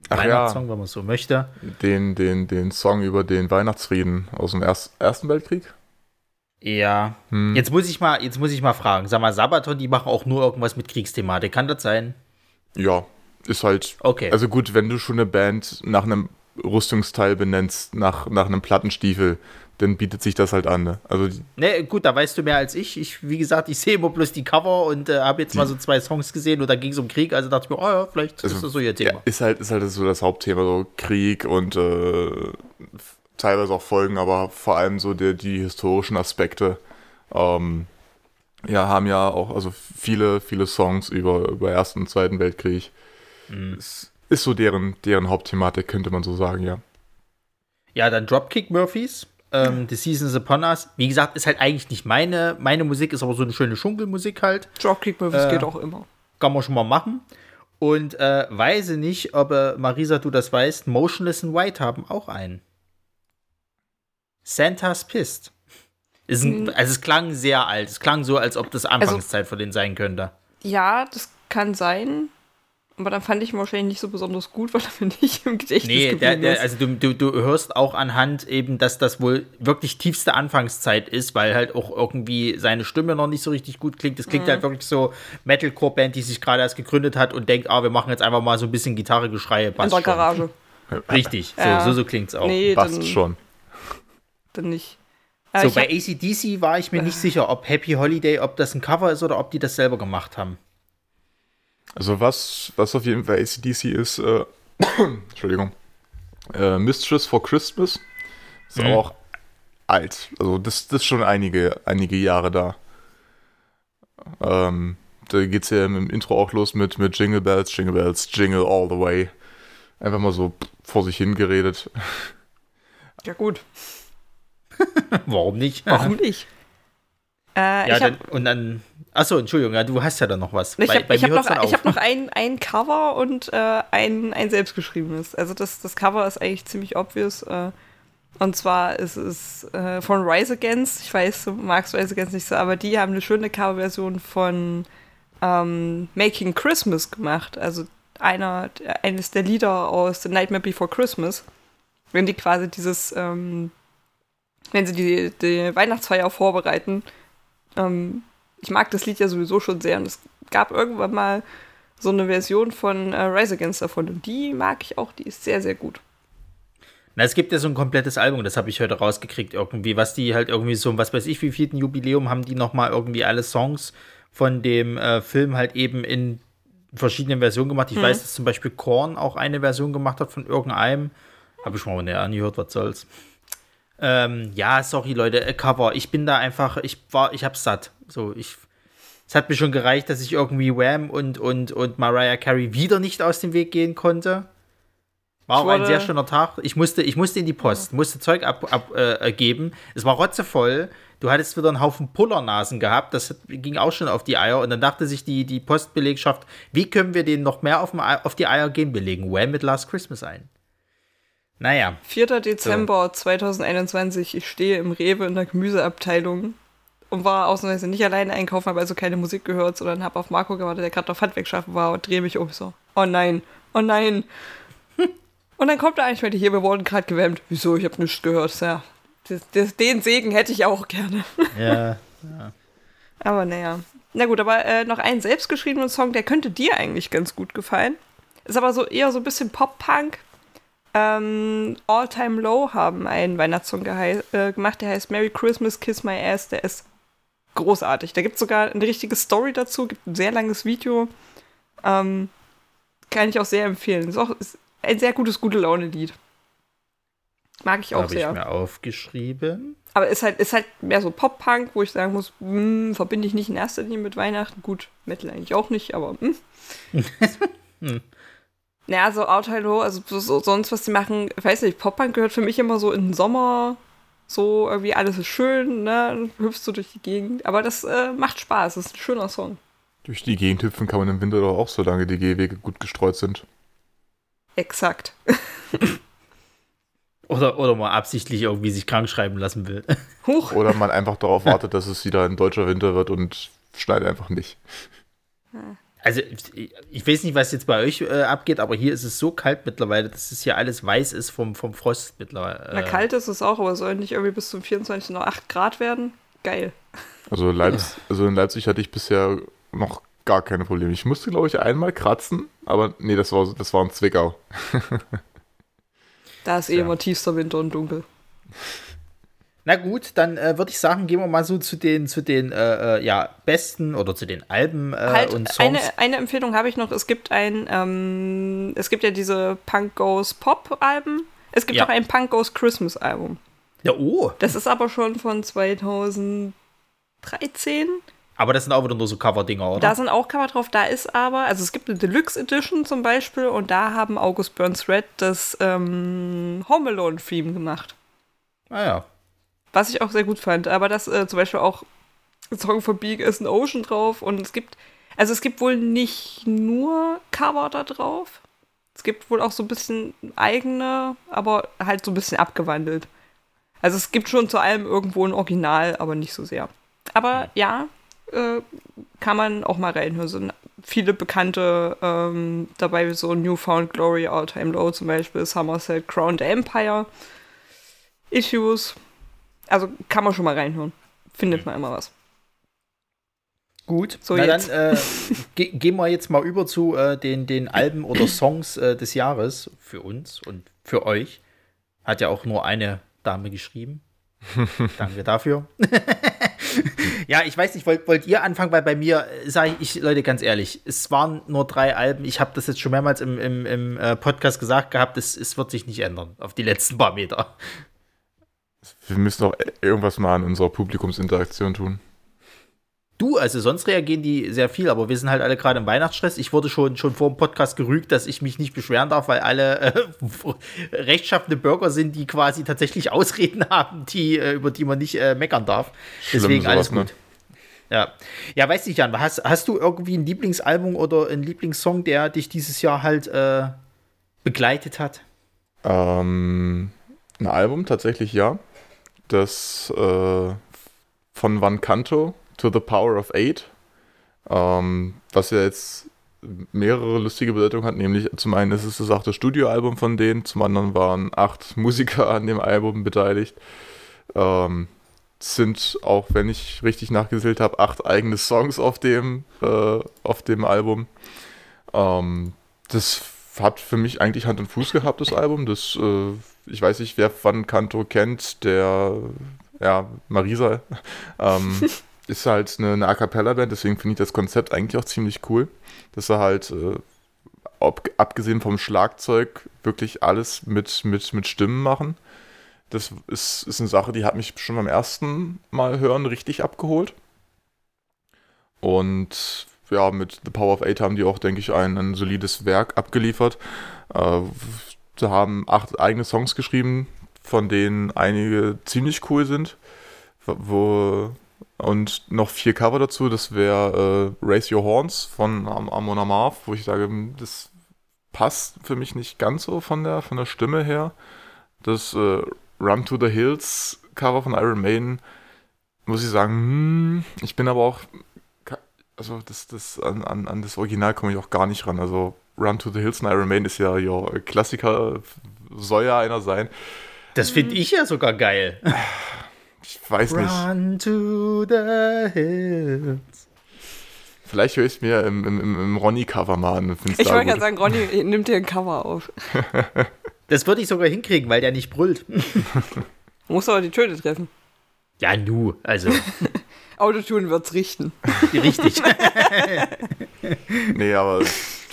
Weihnachtssong, ja. wenn man so möchte. Den, den, den Song über den Weihnachtsfrieden aus dem Erst Ersten Weltkrieg? Ja. Hm. Jetzt muss ich mal, jetzt muss ich mal fragen. Sag mal, Sabaton, die machen auch nur irgendwas mit Kriegsthematik. Kann das sein? Ja, ist halt. Okay. Also gut, wenn du schon eine Band nach einem Rüstungsteil benennst, nach, nach einem Plattenstiefel, dann bietet sich das halt an. Ne? Also ne, gut, da weißt du mehr als ich. Ich, wie gesagt, ich sehe immer bloß die Cover und äh, habe jetzt mal so zwei Songs gesehen und da ging es um Krieg, also dachte ich mir, oh ja, vielleicht also, ist das so ihr Thema. Ja, ist halt, ist halt so das Hauptthema, so Krieg und äh, teilweise auch Folgen, aber vor allem so die, die historischen Aspekte. Ähm, ja, haben ja auch also viele, viele Songs über, über Ersten und Zweiten Weltkrieg. Mhm. Ist, ist so deren, deren Hauptthematik, könnte man so sagen, ja. Ja, dann Dropkick Murphys. Ähm, The Seasons Upon Us. Wie gesagt, ist halt eigentlich nicht meine. Meine Musik ist aber so eine schöne Schunkelmusik halt. Dropkick Murphys äh, geht auch immer. Kann man schon mal machen. Und äh, weiß nicht, ob äh, Marisa, du das weißt, Motionless in White haben auch einen. Santa's Pissed. Ist ein, hm. Also es klang sehr alt. Es klang so, als ob das also Anfangszeit also, von denen sein könnte. Ja, das kann sein. Aber dann fand ich ihn wahrscheinlich nicht so besonders gut, weil er mir nicht im Gedächtnis nee, der, der, also du, du, du hörst auch anhand eben, dass das wohl wirklich tiefste Anfangszeit ist, weil halt auch irgendwie seine Stimme noch nicht so richtig gut klingt. Es klingt mhm. halt wirklich so Metalcore-Band, die sich gerade erst gegründet hat und denkt, ah, wir machen jetzt einfach mal so ein bisschen Gitarre-Geschreie. In der Garage. Richtig, ja. so, so, so klingt es auch. Nee, passt dann, schon. Dann nicht. so, bei ACDC war ich mir nicht sicher, ob Happy Holiday, ob das ein Cover ist oder ob die das selber gemacht haben. Also was, was auf jeden Fall ACDC ist, äh, Entschuldigung, äh, Mistress for Christmas ist mhm. auch alt. Also das, das ist schon einige, einige Jahre da. Ähm, da geht es ja im Intro auch los mit, mit Jingle Bells, Jingle Bells, Jingle all the way. Einfach mal so vor sich hingeredet. Ja gut. Warum nicht? Warum nicht? Äh, ja, dann, und dann Achso, Entschuldigung, ja, du hast ja dann noch was. Ich habe hab noch, hab noch ein, ein Cover und äh, ein, ein selbstgeschriebenes. Also das, das Cover ist eigentlich ziemlich obvious. Äh, und zwar ist es äh, von Rise Against. Ich weiß, du magst Rise Against nicht so, aber die haben eine schöne Coverversion von ähm, Making Christmas gemacht. Also einer, eines der Lieder aus The Nightmare Before Christmas. Wenn die quasi dieses, ähm, wenn sie die, die Weihnachtsfeier vorbereiten, ähm, ich mag das Lied ja sowieso schon sehr und es gab irgendwann mal so eine Version von äh, Rise Against davon. Und die mag ich auch, die ist sehr, sehr gut. Na, es gibt ja so ein komplettes Album, das habe ich heute rausgekriegt irgendwie, was die halt irgendwie so, was weiß ich, wie vierten Jubiläum haben die nochmal irgendwie alle Songs von dem äh, Film halt eben in verschiedenen Versionen gemacht. Ich hm. weiß, dass zum Beispiel Korn auch eine Version gemacht hat von irgendeinem. Habe ich mal näher angehört, was soll's. Ähm, ja, sorry Leute, äh, Cover. Ich bin da einfach, ich war, ich hab's satt. So, ich, es hat mir schon gereicht, dass ich irgendwie Wham und, und, und Mariah Carey wieder nicht aus dem Weg gehen konnte. War auch ein sehr schöner Tag. Ich musste, ich musste in die Post, musste Zeug abgeben. Ab, äh, es war rotzevoll. Du hattest wieder einen Haufen Pullernasen gehabt. Das ging auch schon auf die Eier. Und dann dachte sich die, die Postbelegschaft, wie können wir den noch mehr auf, auf die Eier gehen? Wir legen Wham mit Last Christmas ein. Naja. 4. Dezember so. 2021. Ich stehe im Rewe in der Gemüseabteilung und war ausnahmsweise nicht alleine einkaufen, habe also keine Musik gehört, sondern habe auf Marco gewartet, der gerade auf Handwerk schaffen war und drehe mich um so. Oh nein, oh nein. und dann kommt er eigentlich wieder hier, wir wurden gerade gewämmt. Wieso? Ich habe nichts gehört. Ja, das, das, den Segen hätte ich auch gerne. ja, ja. Aber naja. Na gut, aber äh, noch einen selbstgeschriebenen Song, der könnte dir eigentlich ganz gut gefallen. Ist aber so eher so ein bisschen Pop-Punk, ähm, All Time Low haben einen Weihnachtssong äh, gemacht, der heißt Merry Christmas, Kiss My Ass. Der ist großartig. Da gibt es sogar eine richtige Story dazu, gibt ein sehr langes Video. Ähm, kann ich auch sehr empfehlen. Ist auch ist ein sehr gutes, gute Laune-Lied. Mag ich auch Hab sehr. Habe ich mir aufgeschrieben. Aber ist halt, ist halt mehr so Pop-Punk, wo ich sagen muss, mh, hm, verbinde ich nicht in erster Linie mit Weihnachten. Gut, Metal eigentlich auch nicht, aber mh. Naja, so Out High Low, also so, sonst, was die machen, ich weiß nicht, Pop-Punk gehört für mich immer so in den Sommer, so irgendwie alles ist schön, ne, hüpfst du durch die Gegend, aber das äh, macht Spaß, das ist ein schöner Song. Durch die Gegend hüpfen kann man im Winter doch auch, solange die Gehwege gut gestreut sind. Exakt. oder, oder man absichtlich irgendwie sich krank schreiben lassen will. Huch. Oder man einfach darauf wartet, dass es wieder ein deutscher Winter wird und schneit einfach nicht. Ja also ich weiß nicht, was jetzt bei euch äh, abgeht, aber hier ist es so kalt mittlerweile, dass es hier alles weiß ist vom, vom Frost mittlerweile. Äh. Na, kalt ist es auch, aber soll nicht irgendwie bis zum 24. noch 8 Grad werden? Geil. Also, Leipz also in Leipzig hatte ich bisher noch gar keine Probleme. Ich musste, glaube ich, einmal kratzen, aber nee, das war, das war ein Zwickau. da ist eh ja. immer tiefster Winter und dunkel. Na gut, dann äh, würde ich sagen, gehen wir mal so zu den, zu den äh, äh ja, besten oder zu den Alben äh, halt, und Songs. Eine, eine Empfehlung habe ich noch. Es gibt ein, ähm, es gibt ja diese Punk Goes Pop Alben. Es gibt ja. auch ein Punk Goes Christmas Album. Ja, oh. Das ist aber schon von 2013. Aber das sind auch wieder nur so Cover-Dinger, oder? Da sind auch Cover drauf. Da ist aber, also es gibt eine Deluxe Edition zum Beispiel und da haben August Burns Red das ähm, Home Alone-Theme gemacht. Ah ja. Was ich auch sehr gut fand. Aber das äh, zum Beispiel auch ein Song von Big is an Ocean drauf. Und es gibt, also es gibt wohl nicht nur Cover da drauf. Es gibt wohl auch so ein bisschen eigene, aber halt so ein bisschen abgewandelt. Also es gibt schon zu allem irgendwo ein Original, aber nicht so sehr. Aber ja, äh, kann man auch mal reinhören. So viele bekannte ähm, dabei, so Newfound Glory, All Time Low zum Beispiel, Somerset, Crown the Empire, Issues, also kann man schon mal reinhören. Findet man immer was. Gut, so Na jetzt. dann äh, ge gehen wir jetzt mal über zu äh, den, den Alben oder Songs äh, des Jahres für uns und für euch. Hat ja auch nur eine Dame geschrieben. Danke dafür. ja, ich weiß nicht, wollt, wollt ihr anfangen, weil bei mir, äh, sage ich, Leute, ganz ehrlich, es waren nur drei Alben. Ich habe das jetzt schon mehrmals im, im, im äh, Podcast gesagt gehabt, es, es wird sich nicht ändern auf die letzten paar Meter. Wir müssen auch irgendwas mal an unserer Publikumsinteraktion tun. Du, also sonst reagieren die sehr viel, aber wir sind halt alle gerade im Weihnachtsstress. Ich wurde schon, schon vor dem Podcast gerügt, dass ich mich nicht beschweren darf, weil alle äh, rechtschaffende Bürger sind, die quasi tatsächlich Ausreden haben, die, äh, über die man nicht äh, meckern darf. Schlimm, Deswegen sowas, alles gut. Ne? Ja. Ja, weiß nicht, Jan, hast, hast du irgendwie ein Lieblingsalbum oder einen Lieblingssong, der dich dieses Jahr halt äh, begleitet hat? Ähm, ein Album tatsächlich ja das äh, von Van Canto, To the Power of Eight, ähm, was ja jetzt mehrere lustige Bedeutungen hat, nämlich zum einen ist es das achte Studioalbum von denen, zum anderen waren acht Musiker an dem Album beteiligt. Ähm, sind auch, wenn ich richtig nachgezählt habe, acht eigene Songs auf dem, äh, auf dem Album. Ähm, das hat für mich eigentlich Hand und Fuß gehabt, das Album. Das, äh, ich weiß nicht, wer Van Canto kennt, der, ja, Marisa, ähm, ist halt eine, eine A Cappella-Band, deswegen finde ich das Konzept eigentlich auch ziemlich cool, dass er halt, äh, ob, abgesehen vom Schlagzeug, wirklich alles mit, mit, mit Stimmen machen. Das ist, ist eine Sache, die hat mich schon beim ersten Mal hören richtig abgeholt. Und ja, mit The Power of Eight haben die auch, denke ich, ein, ein solides Werk abgeliefert. Äh, sie haben acht eigene Songs geschrieben, von denen einige ziemlich cool sind. Wo, und noch vier Cover dazu. Das wäre äh, Raise Your Horns von Am Amon Amarth, wo ich sage, das passt für mich nicht ganz so von der, von der Stimme her. Das äh, Run to the Hills Cover von Iron Maiden, muss ich sagen, hm, ich bin aber auch, also das, das, an, an, an das Original komme ich auch gar nicht ran. Also Run to the Hills von Iron Maiden ist ja, ja Klassiker, soll ja einer sein. Das finde ich ja sogar geil. Ich weiß nicht. Run to the hills. Vielleicht höre ich es mir im, im, im Ronny-Cover mal an. Ich wollte gerade sagen, Ronny nimmt dir ein Cover auf. Das würde ich sogar hinkriegen, weil der nicht brüllt. Muss aber die Töne treffen. Ja, nu, also. Autotune wird's richten. Richtig. nee, aber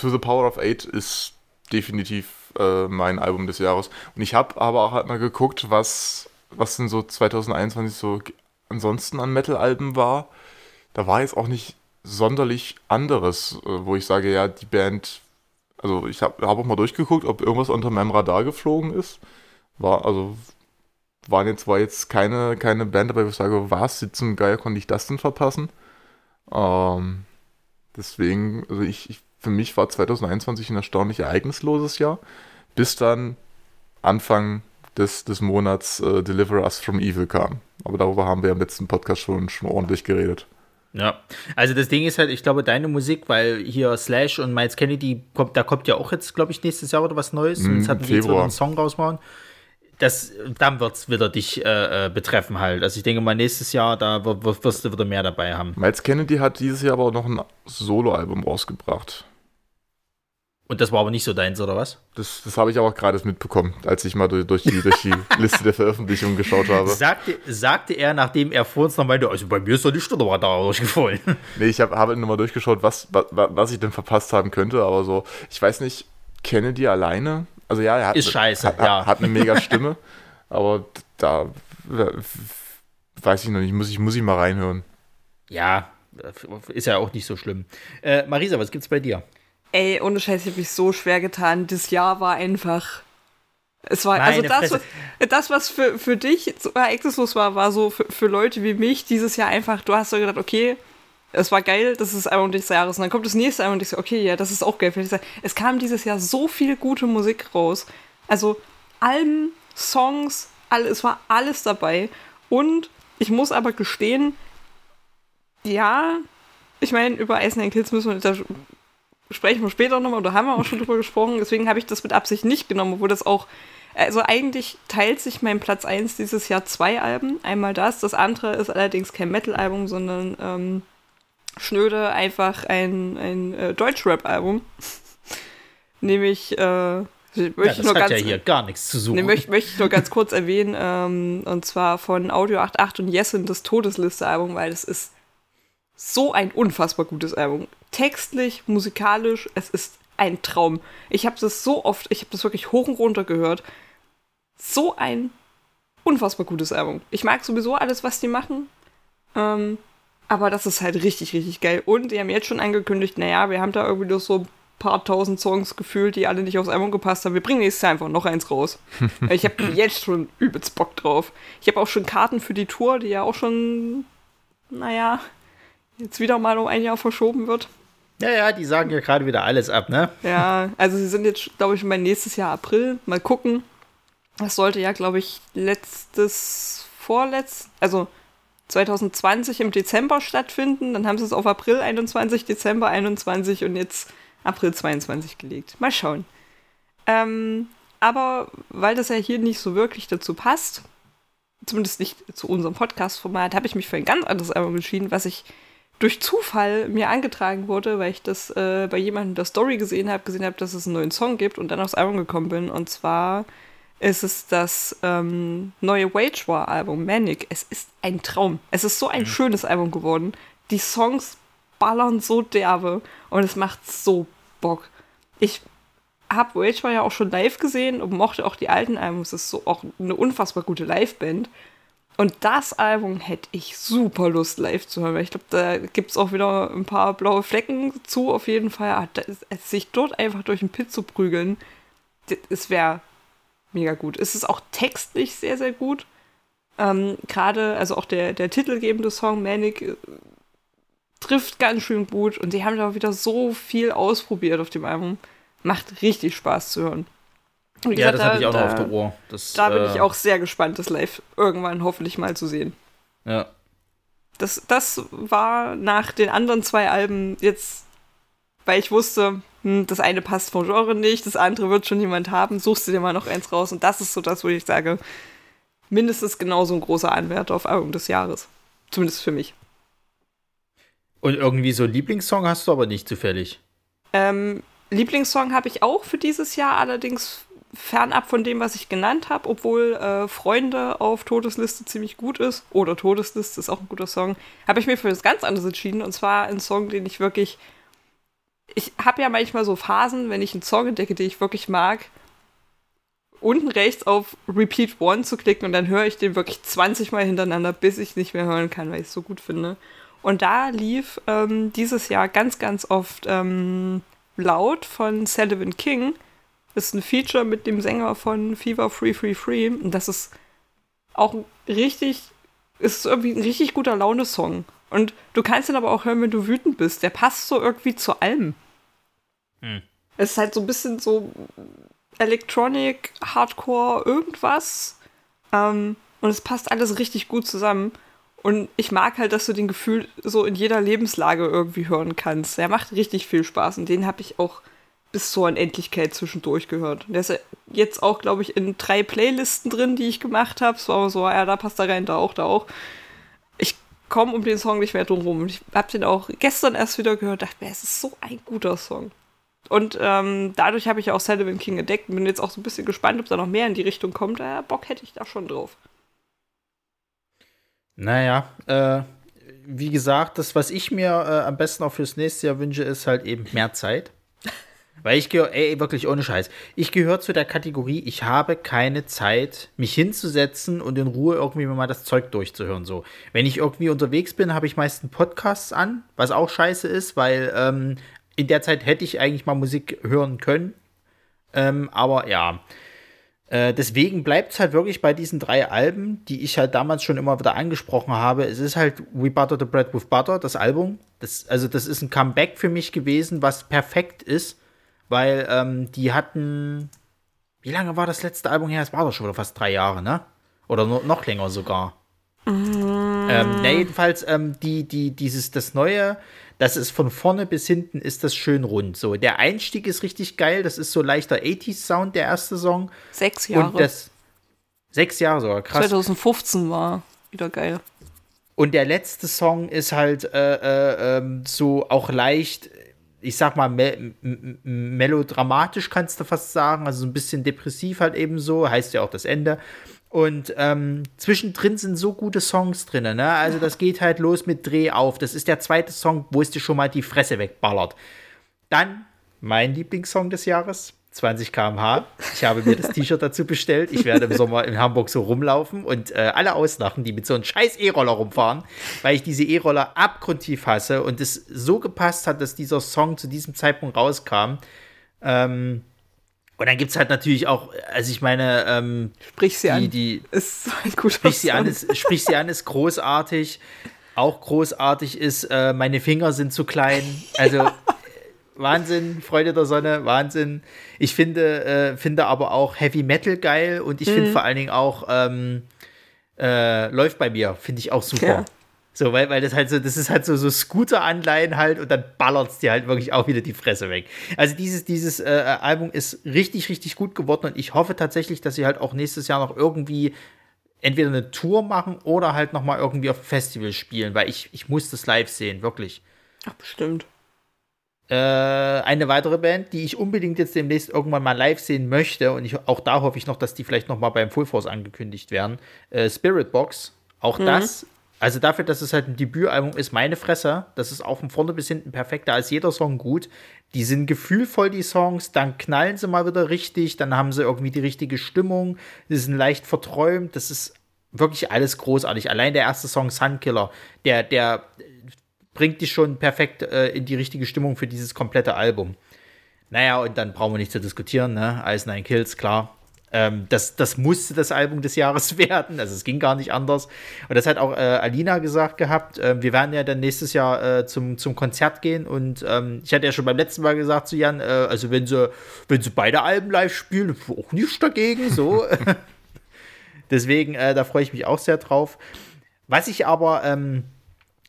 To the Power of Eight ist definitiv äh, mein Album des Jahres. Und ich habe aber auch halt mal geguckt, was, was denn so 2021 so ansonsten an Metal-Alben war. Da war jetzt auch nicht sonderlich anderes, äh, wo ich sage, ja, die Band, also ich habe hab auch mal durchgeguckt, ob irgendwas unter meinem Radar geflogen ist. War, also waren jetzt, war jetzt keine, keine Band dabei, wo ich sage, was, zum Geier konnte ich das denn verpassen? Ähm, deswegen, also ich, ich, für mich war 2021 ein erstaunlich ereignisloses Jahr, bis dann Anfang des, des Monats äh, Deliver Us from Evil kam. Aber darüber haben wir im letzten Podcast schon, schon ordentlich geredet. Ja, also das Ding ist halt, ich glaube, deine Musik, weil hier Slash und Miles Kennedy, kommt, da kommt ja auch jetzt, glaube ich, nächstes Jahr oder was Neues. Mm, jetzt hatten die jetzt wieder einen Song rausmachen. Das, dann wird es wieder dich äh, äh, betreffen halt. Also ich denke mal, nächstes Jahr, da wirst du wieder mehr dabei haben. Miles Kennedy hat dieses Jahr aber auch noch ein Soloalbum rausgebracht. Und das war aber nicht so deins, oder was? Das, das habe ich aber auch gerade mitbekommen, als ich mal durch, die, durch die Liste der Veröffentlichungen geschaut habe. Sagte, sagte er, nachdem er vor uns noch meinte, also bei mir ist doch die Stunde da durchgefallen. Nee, ich hab, habe nur mal durchgeschaut, was, was, was ich denn verpasst haben könnte, aber so, ich weiß nicht, Kennedy alleine, also ja, er hat, ist scheiße, hat, ja. hat eine mega Stimme, aber da weiß ich noch nicht, muss ich, muss ich mal reinhören. Ja, ist ja auch nicht so schlimm. Äh, Marisa, was gibt's bei dir? Ey, ohne Scheiß, ich habe mich so schwer getan. Das Jahr war einfach. Es war, also Meine also das, was, das, was für, für dich so ereignislos war, war so für, für Leute wie mich dieses Jahr einfach, du hast so gedacht, okay, es war geil, das ist Album des Jahres. Und dann kommt das nächste Album und ich so, okay, ja, das ist auch geil. Es kam dieses Jahr so viel gute Musik raus. Also Alben, Songs, all, es war alles dabei. Und ich muss aber gestehen, ja, ich meine, über Ice Nine Kills müssen wir da sprechen wir später nochmal, oder haben wir auch schon drüber gesprochen. Deswegen habe ich das mit Absicht nicht genommen, obwohl das auch. Also eigentlich teilt sich mein Platz 1 dieses Jahr zwei Alben. Einmal das, das andere ist allerdings kein Metal-Album, sondern ähm, schnöde einfach ein, ein äh, Deutsch-Rap-Album. Nämlich, äh, möchte ja, das nur hat ganz, ja hier gar nichts zu suchen. Ne, möchte, möchte ich nur ganz kurz erwähnen, ähm, und zwar von Audio 88 und Jessen das Todesliste-Album, weil es ist so ein unfassbar gutes Album. Textlich, musikalisch, es ist ein Traum. Ich habe das so oft, ich habe das wirklich hoch und runter gehört. So ein unfassbar gutes Album. Ich mag sowieso alles, was die machen. Ähm, aber das ist halt richtig, richtig geil. Und die haben jetzt schon angekündigt, naja, wir haben da irgendwie nur so ein paar tausend Songs gefühlt, die alle nicht aufs Album gepasst haben. Wir bringen nächstes Jahr einfach noch eins raus. ich habe jetzt schon übelst Bock drauf. Ich habe auch schon Karten für die Tour, die ja auch schon, naja, jetzt wieder mal um ein Jahr verschoben wird. Ja, ja, die sagen ja gerade wieder alles ab, ne? Ja, also sie sind jetzt, glaube ich, mein nächstes Jahr April. Mal gucken. Das sollte ja, glaube ich, letztes, vorletzt, also 2020 im Dezember stattfinden. Dann haben sie es auf April 21, Dezember 21 und jetzt April 22 gelegt. Mal schauen. Ähm, aber weil das ja hier nicht so wirklich dazu passt, zumindest nicht zu unserem Podcast-Format, habe ich mich für ein ganz anderes Album entschieden, was ich durch Zufall mir angetragen wurde, weil ich das äh, bei jemandem der Story gesehen habe, gesehen habe, dass es einen neuen Song gibt und dann aufs Album gekommen bin. Und zwar ist es das ähm, neue Wage War Album, Manic. Es ist ein Traum. Es ist so ein mhm. schönes Album geworden. Die Songs ballern so derbe und es macht so Bock. Ich habe Wage War ja auch schon live gesehen und mochte auch die alten Alben. Es ist so auch eine unfassbar gute Liveband. Und das Album hätte ich super Lust live zu hören, weil ich glaube, da gibt es auch wieder ein paar blaue Flecken zu, auf jeden Fall. Ah, sich dort einfach durch den Pit zu prügeln, es wäre mega gut. Es ist auch textlich sehr, sehr gut. Ähm, Gerade, also auch der, der titelgebende Song Manic äh, trifft ganz schön gut und sie haben da wieder so viel ausprobiert auf dem Album. Macht richtig Spaß zu hören. Wie ja, das habe ich auch da, noch auf der Ohr. Das, da bin äh, ich auch sehr gespannt, das live irgendwann hoffentlich mal zu sehen. Ja. Das, das war nach den anderen zwei Alben jetzt, weil ich wusste, das eine passt vom Genre nicht, das andere wird schon jemand haben, suchst du dir mal noch eins raus. Und das ist so das, wo ich sage, mindestens genauso ein großer Anwärter auf Album des Jahres. Zumindest für mich. Und irgendwie so Lieblingssong hast du aber nicht zufällig. Ähm, Lieblingssong habe ich auch für dieses Jahr, allerdings fernab von dem, was ich genannt habe, obwohl äh, Freunde auf Todesliste ziemlich gut ist, oder Todesliste ist auch ein guter Song, habe ich mir für was ganz anderes entschieden. Und zwar ein Song, den ich wirklich. Ich habe ja manchmal so Phasen, wenn ich einen Song entdecke, den ich wirklich mag, unten rechts auf Repeat One zu klicken und dann höre ich den wirklich 20 Mal hintereinander, bis ich nicht mehr hören kann, weil ich es so gut finde. Und da lief ähm, dieses Jahr ganz, ganz oft ähm, laut von Sullivan King ist ein Feature mit dem Sänger von Fever Free Free Free. Und das ist auch richtig, ist irgendwie ein richtig guter Laune-Song. Und du kannst ihn aber auch hören, wenn du wütend bist. Der passt so irgendwie zu allem. Hm. Es ist halt so ein bisschen so Electronic, Hardcore, irgendwas. Ähm, und es passt alles richtig gut zusammen. Und ich mag halt, dass du den Gefühl so in jeder Lebenslage irgendwie hören kannst. Er macht richtig viel Spaß und den habe ich auch bis zur Unendlichkeit zwischendurch gehört. Der ist jetzt auch, glaube ich, in drei Playlisten drin, die ich gemacht habe. Es war so, ja, da passt da rein, da auch, da auch. Komme um den Song nicht mehr drum rum. Ich habe den auch gestern erst wieder gehört, dachte mir, es ist so ein guter Song. Und ähm, dadurch habe ich auch Sullivan King entdeckt und bin jetzt auch so ein bisschen gespannt, ob da noch mehr in die Richtung kommt. Äh, Bock hätte ich da schon drauf. Naja, äh, wie gesagt, das, was ich mir äh, am besten auch fürs nächste Jahr wünsche, ist halt eben mehr Zeit. Weil ich gehöre, ey, wirklich ohne Scheiß. Ich gehöre zu der Kategorie, ich habe keine Zeit, mich hinzusetzen und in Ruhe irgendwie mal das Zeug durchzuhören. So. Wenn ich irgendwie unterwegs bin, habe ich meistens Podcasts an, was auch scheiße ist, weil ähm, in der Zeit hätte ich eigentlich mal Musik hören können. Ähm, aber ja. Äh, deswegen bleibt es halt wirklich bei diesen drei Alben, die ich halt damals schon immer wieder angesprochen habe. Es ist halt We Butter the Bread with Butter, das Album. Das, also, das ist ein Comeback für mich gewesen, was perfekt ist weil ähm, die hatten. Wie lange war das letzte Album her? Es war doch schon wieder fast drei Jahre, ne? Oder no, noch länger sogar. Mm. Ähm, na, jedenfalls, ähm, die, die, dieses, das Neue, das ist von vorne bis hinten ist das schön rund. So, der Einstieg ist richtig geil, das ist so leichter 80s-Sound, der erste Song. Sechs Jahre. Und das, sechs Jahre sogar, krass. 2015 war wieder geil. Und der letzte Song ist halt äh, äh, ähm, so auch leicht ich sag mal, me melodramatisch kannst du fast sagen, also so ein bisschen depressiv halt eben so, heißt ja auch das Ende. Und ähm, zwischendrin sind so gute Songs drin, ne? Also das geht halt los mit Dreh auf. Das ist der zweite Song, wo es dir schon mal die Fresse wegballert. Dann mein Lieblingssong des Jahres, 20 km/h. Ich habe mir das T-Shirt dazu bestellt. Ich werde im Sommer in Hamburg so rumlaufen und äh, alle auslachen, die mit so einem scheiß E-Roller rumfahren, weil ich diese E-Roller abgrundtief hasse und es so gepasst hat, dass dieser Song zu diesem Zeitpunkt rauskam. Ähm, und dann gibt es halt natürlich auch, also ich meine, ähm, sprich sie die, an. Die, ist so ein guter sprich sie, an ist, sprich sie an ist großartig. Auch großartig ist, äh, meine Finger sind zu klein. Also ja. Wahnsinn, Freude der Sonne, Wahnsinn. Ich finde, äh, finde aber auch Heavy Metal geil und ich mhm. finde vor allen Dingen auch ähm, äh, läuft bei mir, finde ich auch super. Ja. So, weil, weil das halt so, das ist halt so, so Scooter-Anleihen halt und dann ballert es dir halt wirklich auch wieder die Fresse weg. Also dieses, dieses äh, Album ist richtig, richtig gut geworden und ich hoffe tatsächlich, dass sie halt auch nächstes Jahr noch irgendwie entweder eine Tour machen oder halt nochmal irgendwie auf Festival spielen, weil ich, ich muss das live sehen, wirklich. Ach, bestimmt. Äh, eine weitere Band, die ich unbedingt jetzt demnächst irgendwann mal live sehen möchte, und ich, auch da hoffe ich noch, dass die vielleicht nochmal beim Full Force angekündigt werden. Äh, Spirit Box. Auch mhm. das, also dafür, dass es halt ein Debütalbum ist, meine Fresse, das ist auch von vorne bis hinten perfekt, da ist jeder Song gut. Die sind gefühlvoll, die Songs, dann knallen sie mal wieder richtig, dann haben sie irgendwie die richtige Stimmung, die sind leicht verträumt, das ist wirklich alles großartig. Allein der erste Song Sunkiller, der, der bringt dich schon perfekt äh, in die richtige Stimmung für dieses komplette Album. Naja, und dann brauchen wir nicht zu diskutieren, ne? Ice Nine Kills, klar. Ähm, das, das musste das Album des Jahres werden, also es ging gar nicht anders. Und das hat auch äh, Alina gesagt gehabt. Äh, wir werden ja dann nächstes Jahr äh, zum, zum Konzert gehen und ähm, ich hatte ja schon beim letzten Mal gesagt zu Jan, äh, also wenn sie, wenn sie beide Alben live spielen, auch nicht dagegen, so. Deswegen, äh, da freue ich mich auch sehr drauf. Was ich aber ähm,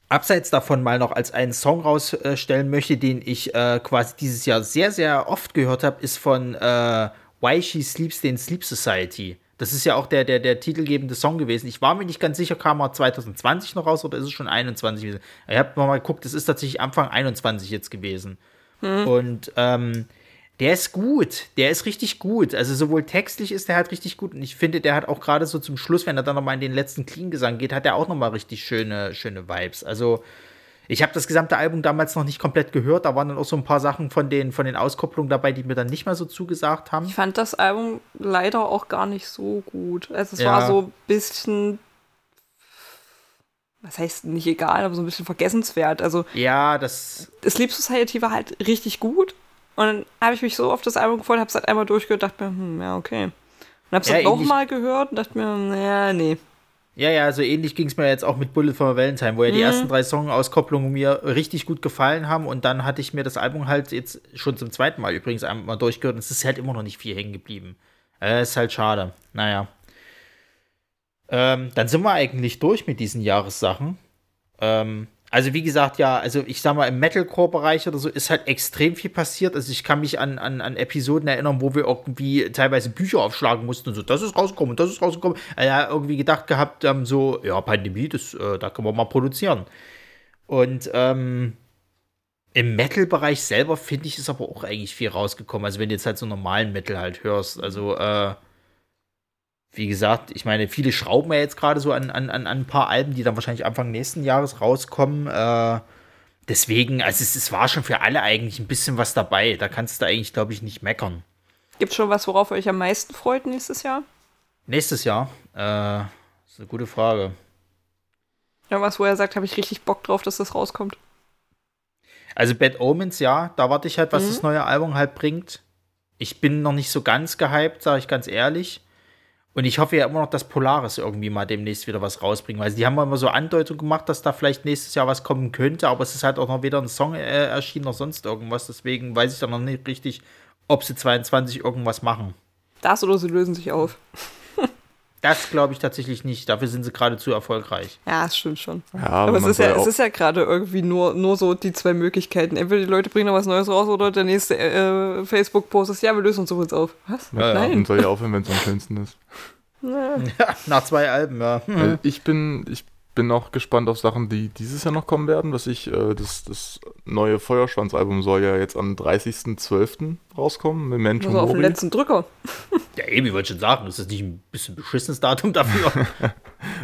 abseits davon mal noch als einen Song rausstellen möchte, den ich äh, quasi dieses Jahr sehr, sehr oft gehört habe, ist von äh, Why She Sleeps den Sleep Society. Das ist ja auch der, der, der titelgebende Song gewesen. Ich war mir nicht ganz sicher, kam er 2020 noch raus oder ist es schon 21? Ich habe mal geguckt, es ist tatsächlich Anfang 21 jetzt gewesen. Hm. Und ähm, der ist gut, der ist richtig gut. Also sowohl textlich ist der halt richtig gut und ich finde, der hat auch gerade so zum Schluss, wenn er dann nochmal in den letzten Clean-Gesang geht, hat er auch nochmal richtig schöne, schöne Vibes. Also ich habe das gesamte Album damals noch nicht komplett gehört, da waren dann auch so ein paar Sachen von den, von den Auskopplungen dabei, die mir dann nicht mehr so zugesagt haben. Ich fand das Album leider auch gar nicht so gut. Also es ja. war so ein bisschen was heißt nicht egal, aber so ein bisschen vergessenswert. Also ja, das Sleep Society war halt richtig gut, und dann habe ich mich so auf das Album gefreut, habe es halt einmal durchgehört, dachte mir, hm, ja, okay. Und habe es ja, dann nochmal gehört und dachte mir, naja, nee. Ja, ja, so ähnlich ging es mir jetzt auch mit Bullet for Valentine, wo ja die mhm. ersten drei Songauskopplungen mir richtig gut gefallen haben und dann hatte ich mir das Album halt jetzt schon zum zweiten Mal übrigens einmal durchgehört und es ist halt immer noch nicht viel hängen geblieben. Äh, ist halt schade. Naja. Ähm, dann sind wir eigentlich durch mit diesen Jahressachen. Ähm, also wie gesagt, ja, also ich sag mal, im Metalcore-Bereich oder so ist halt extrem viel passiert. Also ich kann mich an, an, an Episoden erinnern, wo wir irgendwie teilweise Bücher aufschlagen mussten und so, das ist rausgekommen, das ist rausgekommen. Ja, irgendwie gedacht gehabt, ähm, so, ja, Pandemie, das, äh, da können wir mal produzieren. Und ähm, im Metal-Bereich selber finde ich, ist aber auch eigentlich viel rausgekommen. Also wenn du jetzt halt so normalen Metal halt hörst, also äh, wie gesagt, ich meine, viele schrauben ja jetzt gerade so an, an, an ein paar Alben, die dann wahrscheinlich Anfang nächsten Jahres rauskommen. Äh, deswegen, also es, es war schon für alle eigentlich ein bisschen was dabei. Da kannst du eigentlich, glaube ich, nicht meckern. Gibt es schon was, worauf ihr euch am meisten freut nächstes Jahr? Nächstes Jahr? Äh, ist eine gute Frage. Ja, was, wo er sagt, habe ich richtig Bock drauf, dass das rauskommt. Also Bad Omens, ja, da warte ich halt, was mhm. das neue Album halt bringt. Ich bin noch nicht so ganz gehypt, sage ich ganz ehrlich. Und ich hoffe ja immer noch, dass Polaris irgendwie mal demnächst wieder was rausbringen. Weil die haben immer so Andeutungen gemacht, dass da vielleicht nächstes Jahr was kommen könnte, aber es ist halt auch noch weder ein Song äh, erschienen noch sonst irgendwas. Deswegen weiß ich da noch nicht richtig, ob sie 22 irgendwas machen. Das oder sie lösen sich auf. Das glaube ich tatsächlich nicht. Dafür sind sie gerade zu erfolgreich. Ja, das stimmt schon. Ja, aber, es ist ja, es ist ja gerade irgendwie nur, nur so die zwei Möglichkeiten. Entweder die Leute bringen noch was Neues raus oder der nächste äh, Facebook-Post ist, ja, wir lösen uns so jetzt auf. Was? Ja, Nein. Ja, soll ja aufhören, wenn es am schönsten ist. Ja, nach zwei Alben, ja. Ich bin, ich bin auch gespannt auf Sachen, die dieses Jahr noch kommen werden. Was ich, äh, das, das neue Feuerschwanz-Album soll ja jetzt am 30.12. rauskommen. Memento also auf den letzten Drücker. ja, eben, ich wollte schon sagen, ist das nicht ein bisschen beschissenes Datum dafür?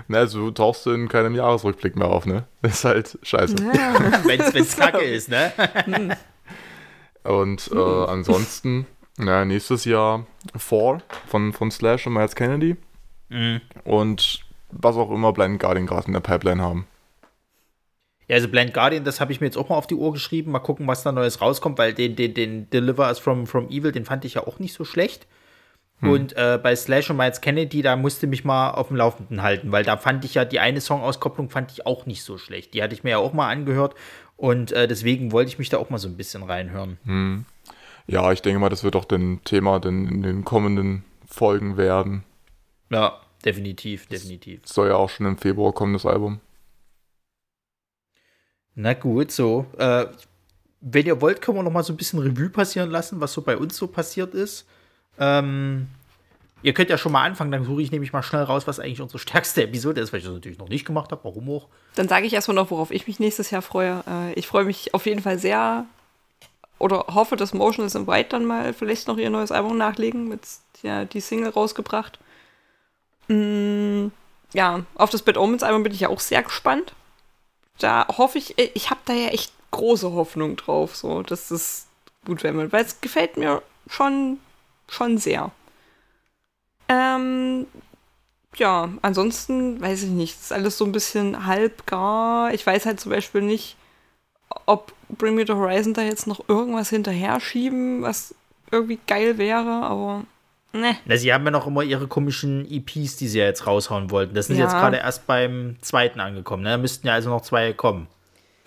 Na, also tauchst du in keinem Jahresrückblick mehr auf, ne? Das ist halt scheiße. Ja. Wenn es kacke ist, ne? und äh, ansonsten, na, nächstes Jahr Fall von, von Slash und Miles Kennedy. Mhm. Und was auch immer Blind Guardian gerade in der Pipeline haben. Ja, also Blind Guardian, das habe ich mir jetzt auch mal auf die Uhr geschrieben. Mal gucken, was da Neues rauskommt, weil den, den, den Deliver Us from, from Evil, den fand ich ja auch nicht so schlecht. Hm. Und äh, bei Slash und Miles Kennedy, da musste mich mal auf dem Laufenden halten, weil da fand ich ja die eine Songauskopplung fand ich auch nicht so schlecht. Die hatte ich mir ja auch mal angehört und äh, deswegen wollte ich mich da auch mal so ein bisschen reinhören. Hm. Ja, ich denke mal, das wird auch ein Thema denn in den kommenden Folgen werden. Ja. Definitiv, definitiv. Das soll ja auch schon im Februar kommen, das Album. Na gut, so. Äh, wenn ihr wollt, können wir noch mal so ein bisschen Revue passieren lassen, was so bei uns so passiert ist. Ähm, ihr könnt ja schon mal anfangen, dann suche ich nämlich mal schnell raus, was eigentlich unsere stärkste Episode ist, weil ich das natürlich noch nicht gemacht habe. Warum auch? Dann sage ich erstmal noch, worauf ich mich nächstes Jahr freue. Äh, ich freue mich auf jeden Fall sehr oder hoffe, dass Motionless in White dann mal vielleicht noch ihr neues Album nachlegen, mit ja, die Single rausgebracht. Ja, auf das Bad Omens Album bin ich ja auch sehr gespannt. Da hoffe ich, äh, ich habe da ja echt große Hoffnung drauf, so, dass das gut werden wird, weil es gefällt mir schon, schon sehr. Ähm, ja, ansonsten weiß ich nicht, ist alles so ein bisschen halbgar. Ich weiß halt zum Beispiel nicht, ob Bring Me the Horizon da jetzt noch irgendwas hinterher schieben, was irgendwie geil wäre, aber ne. Na, sie haben ja noch immer ihre komischen EPs, die sie ja jetzt raushauen wollten. Das sind ja. jetzt gerade erst beim zweiten angekommen. Ne? Da müssten ja also noch zwei kommen.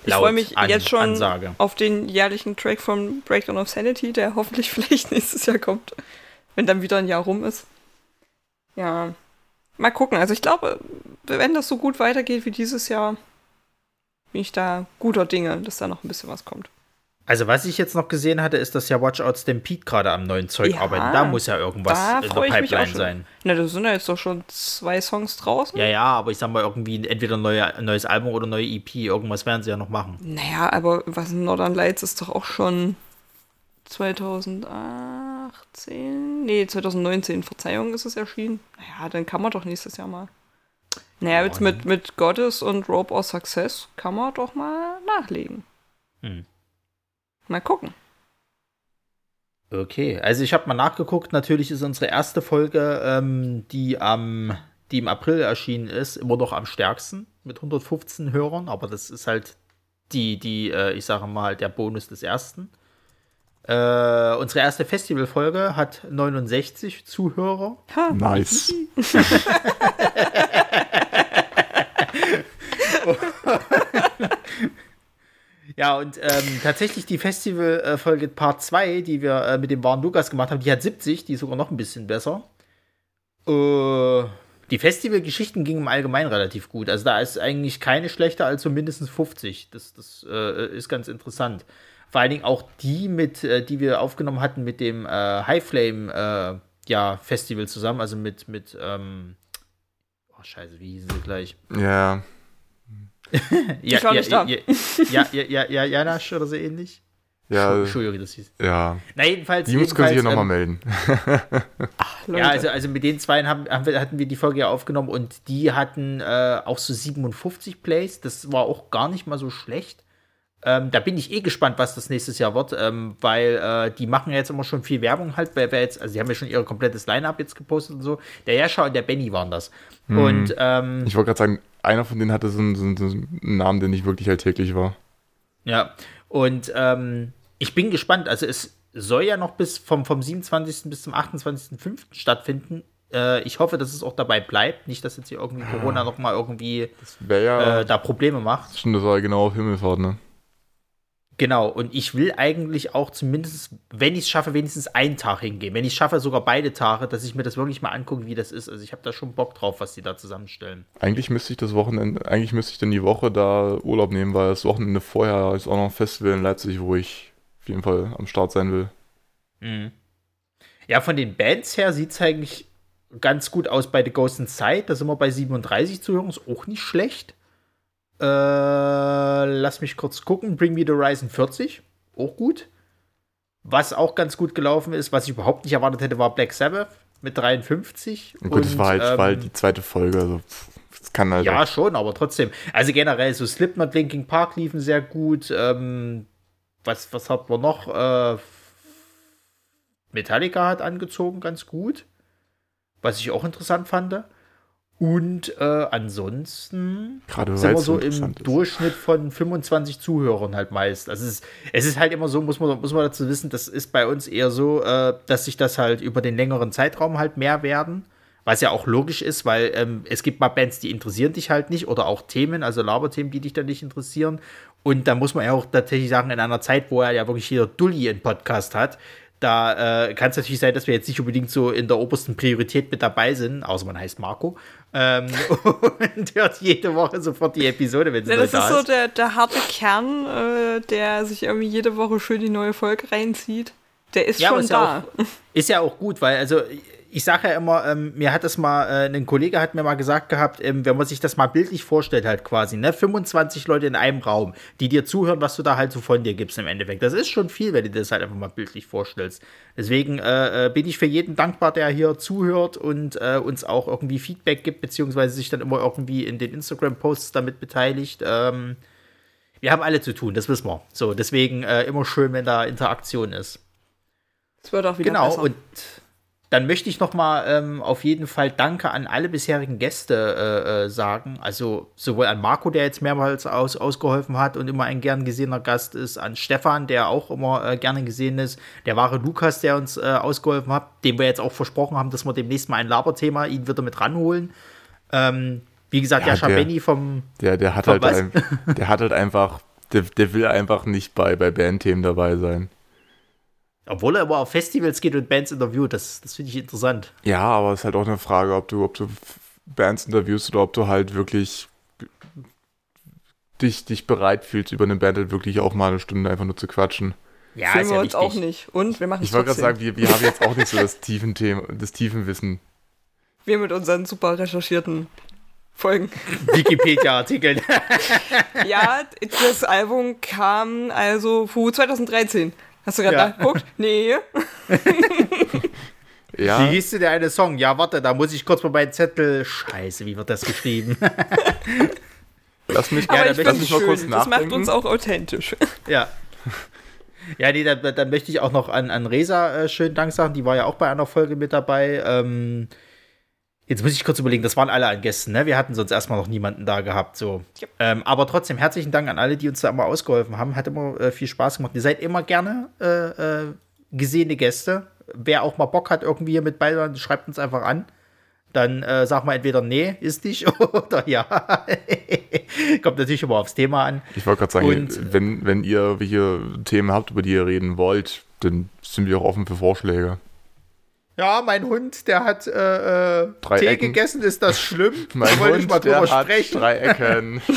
Ich freue mich An jetzt schon Ansage. auf den jährlichen Track von Breakdown of Sanity, der hoffentlich vielleicht nächstes Jahr kommt, wenn dann wieder ein Jahr rum ist. Ja, mal gucken. Also ich glaube, wenn das so gut weitergeht wie dieses Jahr, bin ich da guter Dinge, dass da noch ein bisschen was kommt. Also was ich jetzt noch gesehen hatte, ist, dass ja Watch Out Stampede gerade am neuen Zeug ja, arbeiten. Da muss ja irgendwas in der Pipeline sein. Na, da sind ja jetzt doch schon zwei Songs draußen. Ja, ja, aber ich sag mal irgendwie entweder ein neue, neues Album oder neue EP. Irgendwas werden sie ja noch machen. Naja, aber was in Northern Lights ist doch auch schon 2018? Nee, 2019, Verzeihung ist es erschienen. Naja, dann kann man doch nächstes Jahr mal. Naja, jetzt mit, mit Goddess und Rope of Success kann man doch mal nachlegen. Hm. Mal gucken. Okay, also ich habe mal nachgeguckt. Natürlich ist unsere erste Folge, ähm, die am, die im April erschienen ist, immer noch am stärksten mit 115 Hörern. Aber das ist halt die, die, äh, ich sage mal, der Bonus des ersten. Äh, unsere erste Festivalfolge hat 69 Zuhörer. Ha. Nice. Ja, und ähm, tatsächlich die Festival-Folge Part 2, die wir äh, mit dem wahren Lukas gemacht haben, die hat 70, die ist sogar noch ein bisschen besser. Äh, die Festival-Geschichten gingen im Allgemeinen relativ gut. Also da ist eigentlich keine schlechter als so mindestens 50. Das, das äh, ist ganz interessant. Vor allen Dingen auch die, mit, äh, die wir aufgenommen hatten mit dem äh, High Flame äh, ja, Festival zusammen, also mit, mit ähm, oh scheiße, wie hießen sie gleich? Ja ja, ich war ja, nicht da. Ja, ja, ja, ja, Janasch oder so ähnlich. Ja, Entschuldigung, das hieß. Ja. Na, jedenfalls. Die Jungs können sich hier nochmal ähm, melden. Ach, ja, also, also mit den zwei haben, haben wir, hatten wir die Folge ja aufgenommen und die hatten äh, auch so 57 Plays. Das war auch gar nicht mal so schlecht. Ähm, da bin ich eh gespannt, was das nächstes Jahr wird, ähm, weil äh, die machen ja jetzt immer schon viel Werbung halt, weil wer jetzt, also die haben ja schon ihr komplettes Line-Up jetzt gepostet und so. Der Jascha und der Benny waren das. Hm. Und ähm, ich wollte gerade sagen, einer von denen hatte so einen, so, einen, Namen, der nicht wirklich alltäglich war. Ja, und ähm, ich bin gespannt. Also es soll ja noch bis vom, vom 27. bis zum 28.05. stattfinden. Äh, ich hoffe, dass es auch dabei bleibt. Nicht, dass jetzt hier irgendwie Corona noch mal irgendwie ja, äh, da Probleme macht. Stimmt, das war genau auf Himmelfahrt, ne? Genau, und ich will eigentlich auch zumindest, wenn ich es schaffe, wenigstens einen Tag hingehen. Wenn ich schaffe, sogar beide Tage, dass ich mir das wirklich mal angucke, wie das ist. Also ich habe da schon Bock drauf, was die da zusammenstellen. Eigentlich müsste ich das Wochenende, eigentlich müsste ich dann die Woche da Urlaub nehmen, weil das Wochenende vorher ist auch noch ein Festival in Leipzig, wo ich auf jeden Fall am Start sein will. Mhm. Ja, von den Bands her sieht es eigentlich ganz gut aus bei The Ghost Inside. Da sind wir bei 37 Zuhörern, ist auch nicht schlecht. Äh, lass mich kurz gucken. Bring Me the Horizon 40. Auch gut. Was auch ganz gut gelaufen ist, was ich überhaupt nicht erwartet hätte, war Black Sabbath mit 53. Gut, und, das war halt, ähm, war halt die zweite Folge. Also, das kann halt ja, schon, aber trotzdem. Also generell, so Slipknot, Linking Park liefen sehr gut. Ähm, was, was hat man noch? Äh, Metallica hat angezogen, ganz gut. Was ich auch interessant fand. Und äh, ansonsten Gerade sind wir so im Durchschnitt von 25 Zuhörern halt meist. Also es ist, es ist halt immer so, muss man, muss man dazu wissen, das ist bei uns eher so, äh, dass sich das halt über den längeren Zeitraum halt mehr werden. Was ja auch logisch ist, weil ähm, es gibt mal Bands, die interessieren dich halt nicht oder auch Themen, also Laberthemen, die dich dann nicht interessieren. Und da muss man ja auch tatsächlich sagen, in einer Zeit, wo er ja wirklich jeder Dulli einen Podcast hat, da äh, kann es natürlich sein, dass wir jetzt nicht unbedingt so in der obersten Priorität mit dabei sind, außer man heißt Marco. Ähm, und hört jede Woche sofort die Episode, wenn sie ja, das da ist. so der, der harte Kern, äh, der sich irgendwie jede Woche schön die neue Folge reinzieht. Der ist ja, schon ist da. Ja auch, ist ja auch gut, weil also ich sage ja immer, ähm, mir hat das mal, äh, ein Kollege hat mir mal gesagt gehabt, ähm, wenn man sich das mal bildlich vorstellt, halt quasi, ne, 25 Leute in einem Raum, die dir zuhören, was du da halt so von dir gibst im Endeffekt. Das ist schon viel, wenn du das halt einfach mal bildlich vorstellst. Deswegen äh, äh bin ich für jeden dankbar, der hier zuhört und äh, uns auch irgendwie Feedback gibt, beziehungsweise sich dann immer irgendwie in den Instagram-Posts damit beteiligt. Ähm, wir haben alle zu tun, das wissen wir. So, deswegen äh, immer schön, wenn da Interaktion ist. Es wird auch wieder genau, besser. und dann möchte ich noch mal ähm, auf jeden Fall Danke an alle bisherigen Gäste äh, äh, sagen. Also sowohl an Marco, der jetzt mehrmals aus, ausgeholfen hat und immer ein gern gesehener Gast ist, an Stefan, der auch immer äh, gerne gesehen ist, der wahre Lukas, der uns äh, ausgeholfen hat, dem wir jetzt auch versprochen haben, dass wir demnächst mal ein Laberthema ihn wieder mit ranholen. Ähm, wie gesagt, Ja, der- Benny vom Der, der, hat Von halt ein, der hat halt einfach, der, der will einfach nicht bei, bei Bandthemen dabei sein. Obwohl er immer auf Festivals geht und Bands interviewt, das, das finde ich interessant. Ja, aber es ist halt auch eine Frage, ob du, ob du Bands interviewst oder ob du halt wirklich dich, dich bereit fühlst, über eine Band halt wirklich auch mal eine Stunde einfach nur zu quatschen. Ja, Fühlen ist wir ja uns wichtig. auch nicht. Und wir machen es Ich wollte gerade sagen, wir, wir haben jetzt auch nicht so das tiefen Thema, das tiefen Wissen. wir mit unseren super recherchierten Folgen. Wikipedia-Artikeln. ja, das Album kam also puh, 2013. Hast du gerade Ja. nachgeguckt? Nee. Ja, Wie hieß denn der eine Song? Ja, warte, da muss ich kurz mal meinen Zettel. Scheiße, wie wird das geschrieben? lass mich, Aber gerne, ich lass mich mal kurz schön. Das nachdenken. macht uns auch authentisch. ja. Ja, nee, dann, dann möchte ich auch noch an, an Resa äh, schönen Dank sagen. Die war ja auch bei einer Folge mit dabei. Ähm, jetzt muss ich kurz überlegen, das waren alle an Gästen, ne? Wir hatten sonst erstmal noch niemanden da gehabt. So. Ja. Ähm, aber trotzdem herzlichen Dank an alle, die uns da immer ausgeholfen haben. Hat immer äh, viel Spaß gemacht. Ihr seid immer gerne äh, äh, gesehene Gäste. Wer auch mal Bock hat, irgendwie hier mit bei, schreibt uns einfach an. Dann äh, sag mal entweder nee, ist nicht oder ja. Kommt natürlich immer aufs Thema an. Ich wollte gerade sagen, Und- wenn, wenn ihr welche Themen habt, über die ihr reden wollt, dann sind wir auch offen für Vorschläge. Ja, mein Hund, der hat äh, äh, Tee Ecken. gegessen, ist das schlimm? Mein Da wollte ich Hund, mal drüber der hat sprechen. drei Ecken.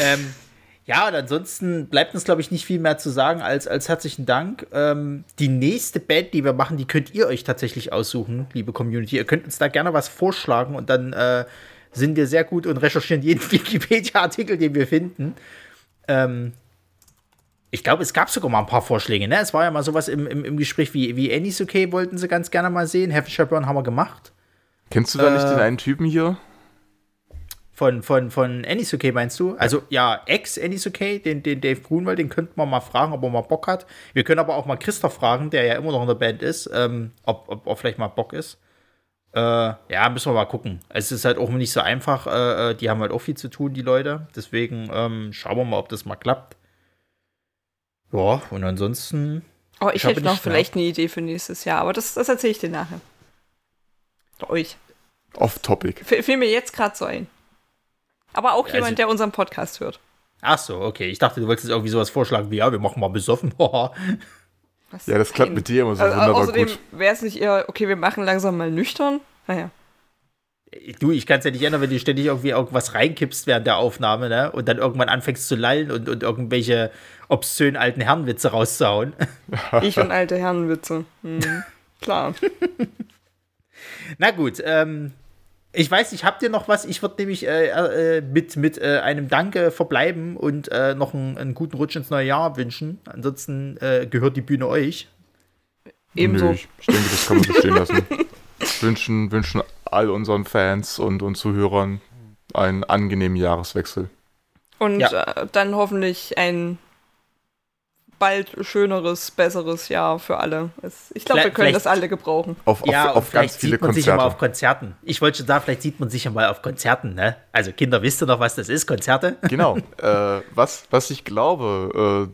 Ähm, ja, und ansonsten bleibt uns, glaube ich, nicht viel mehr zu sagen als, als herzlichen Dank. Ähm, die nächste Band, die wir machen, die könnt ihr euch tatsächlich aussuchen, liebe Community. Ihr könnt uns da gerne was vorschlagen und dann äh, sind wir sehr gut und recherchieren jeden Wikipedia-Artikel, den wir finden. Ähm, ich glaube, es gab sogar mal ein paar Vorschläge, ne? Es war ja mal sowas im, im, im Gespräch wie, wie Annie's Okay wollten sie ganz gerne mal sehen. Heaven Burn haben wir gemacht. Kennst du da nicht Äh, den einen Typen hier? Von, von, von Annie's Okay meinst du? Also ja, ex Annie's Okay, den, den Dave Grunwald, den könnten wir mal fragen, ob er mal Bock hat. Wir können aber auch mal Christoph fragen, der ja immer noch in der Band ist, ähm, ob, ob, ob vielleicht mal Bock ist. Äh, ja, müssen wir mal gucken. Es ist halt auch nicht so einfach. Äh, äh, die haben halt auch viel zu tun, die Leute. Deswegen ähm, schauen wir mal, ob das mal klappt. Ja, und ansonsten. Oh, ich, hätte noch vielleicht eine Idee für nächstes Jahr, aber das, das erzähle ich dir nachher. Euch. Off-Topic. Fiel mir jetzt gerade so ein. Aber auch Also- jemand, der unseren Podcast hört. Ach so, okay. Ich dachte, du wolltest irgendwie sowas vorschlagen wie, ja, wir machen mal besoffen. Ja, das klappt mit dir immer so Also, wunderbar außerdem wäre es nicht eher, okay, wir machen langsam mal nüchtern. Naja. Du, ich kann es ja nicht ändern, wenn du ständig irgendwie irgendwas reinkippst während der Aufnahme, ne? Und dann irgendwann anfängst zu lallen und, und irgendwelche obszönen alten Herrenwitze rauszuhauen. Ich und alte Herrenwitze. Mhm. Klar. Na gut, ähm, ich weiß nicht, habt ihr noch was? Ich würde nämlich äh, äh, mit, mit äh, einem Danke verbleiben und äh, noch einen, einen guten Rutsch ins neue Jahr wünschen. Ansonsten äh, gehört die Bühne euch. Ebenso. Nö, ich, ich denke, das kann man so stehen lassen. wünschen, wünschen all unseren Fans und, und Zuhörern einen angenehmen Jahreswechsel. Und Ja. äh, dann hoffentlich ein bald schöneres, besseres Jahr für alle. Ich glaube, wir können das alle gebrauchen. Auf, Ja, auf, und auf ganz vielleicht viele sieht man sich ja mal Konzerte. auf Konzerten. Ich wollte schon sagen, vielleicht sieht man sich ja mal auf Konzerten, ne? Also Kinder, wisst ihr noch, was das ist, Konzerte? Genau. äh, was, was ich glaube,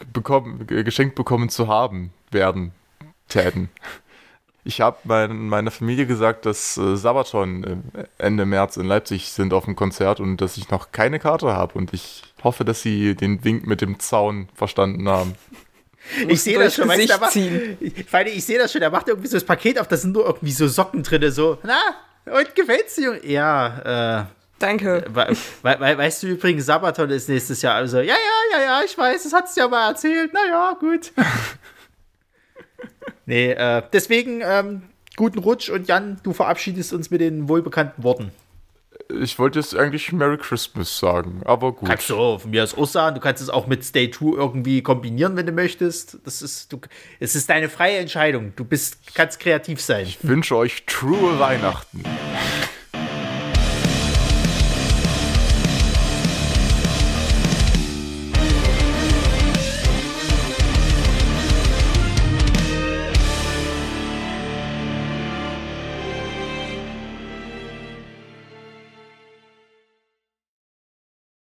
äh, bekommen, ge- geschenkt bekommen zu haben werden, täten. Ich habe mein, meiner Familie gesagt, dass äh, Sabaton äh, Ende März in Leipzig sind auf dem Konzert und dass ich noch keine Karte habe. Und ich hoffe, dass sie den Wink mit dem Zaun verstanden haben. Ich sehe das schon, weißt du, Gesicht macht, ziehen. ich, Feine, ich sehe das schon, der macht irgendwie so das Paket auf, da sind nur irgendwie so Socken drin, so, na, und gefällt's dir? Junge? Ja, äh, Danke. we, we, we, weißt du übrigens, Sabaton ist nächstes Jahr, also, ja, ja, ja, ja, ich weiß, das hat's dir ja mal erzählt, naja, gut. Nee, äh, deswegen ähm, guten Rutsch und Jan, du verabschiedest uns mit den wohlbekannten Worten. Ich wollte jetzt eigentlich Merry Christmas sagen, aber gut. Kannst du von mir aus auch sagen. Du kannst es auch mit Stay True irgendwie kombinieren, wenn du möchtest. Das ist, du, es ist deine freie Entscheidung. Du bist, kannst kreativ sein. Ich wünsche euch true Weihnachten.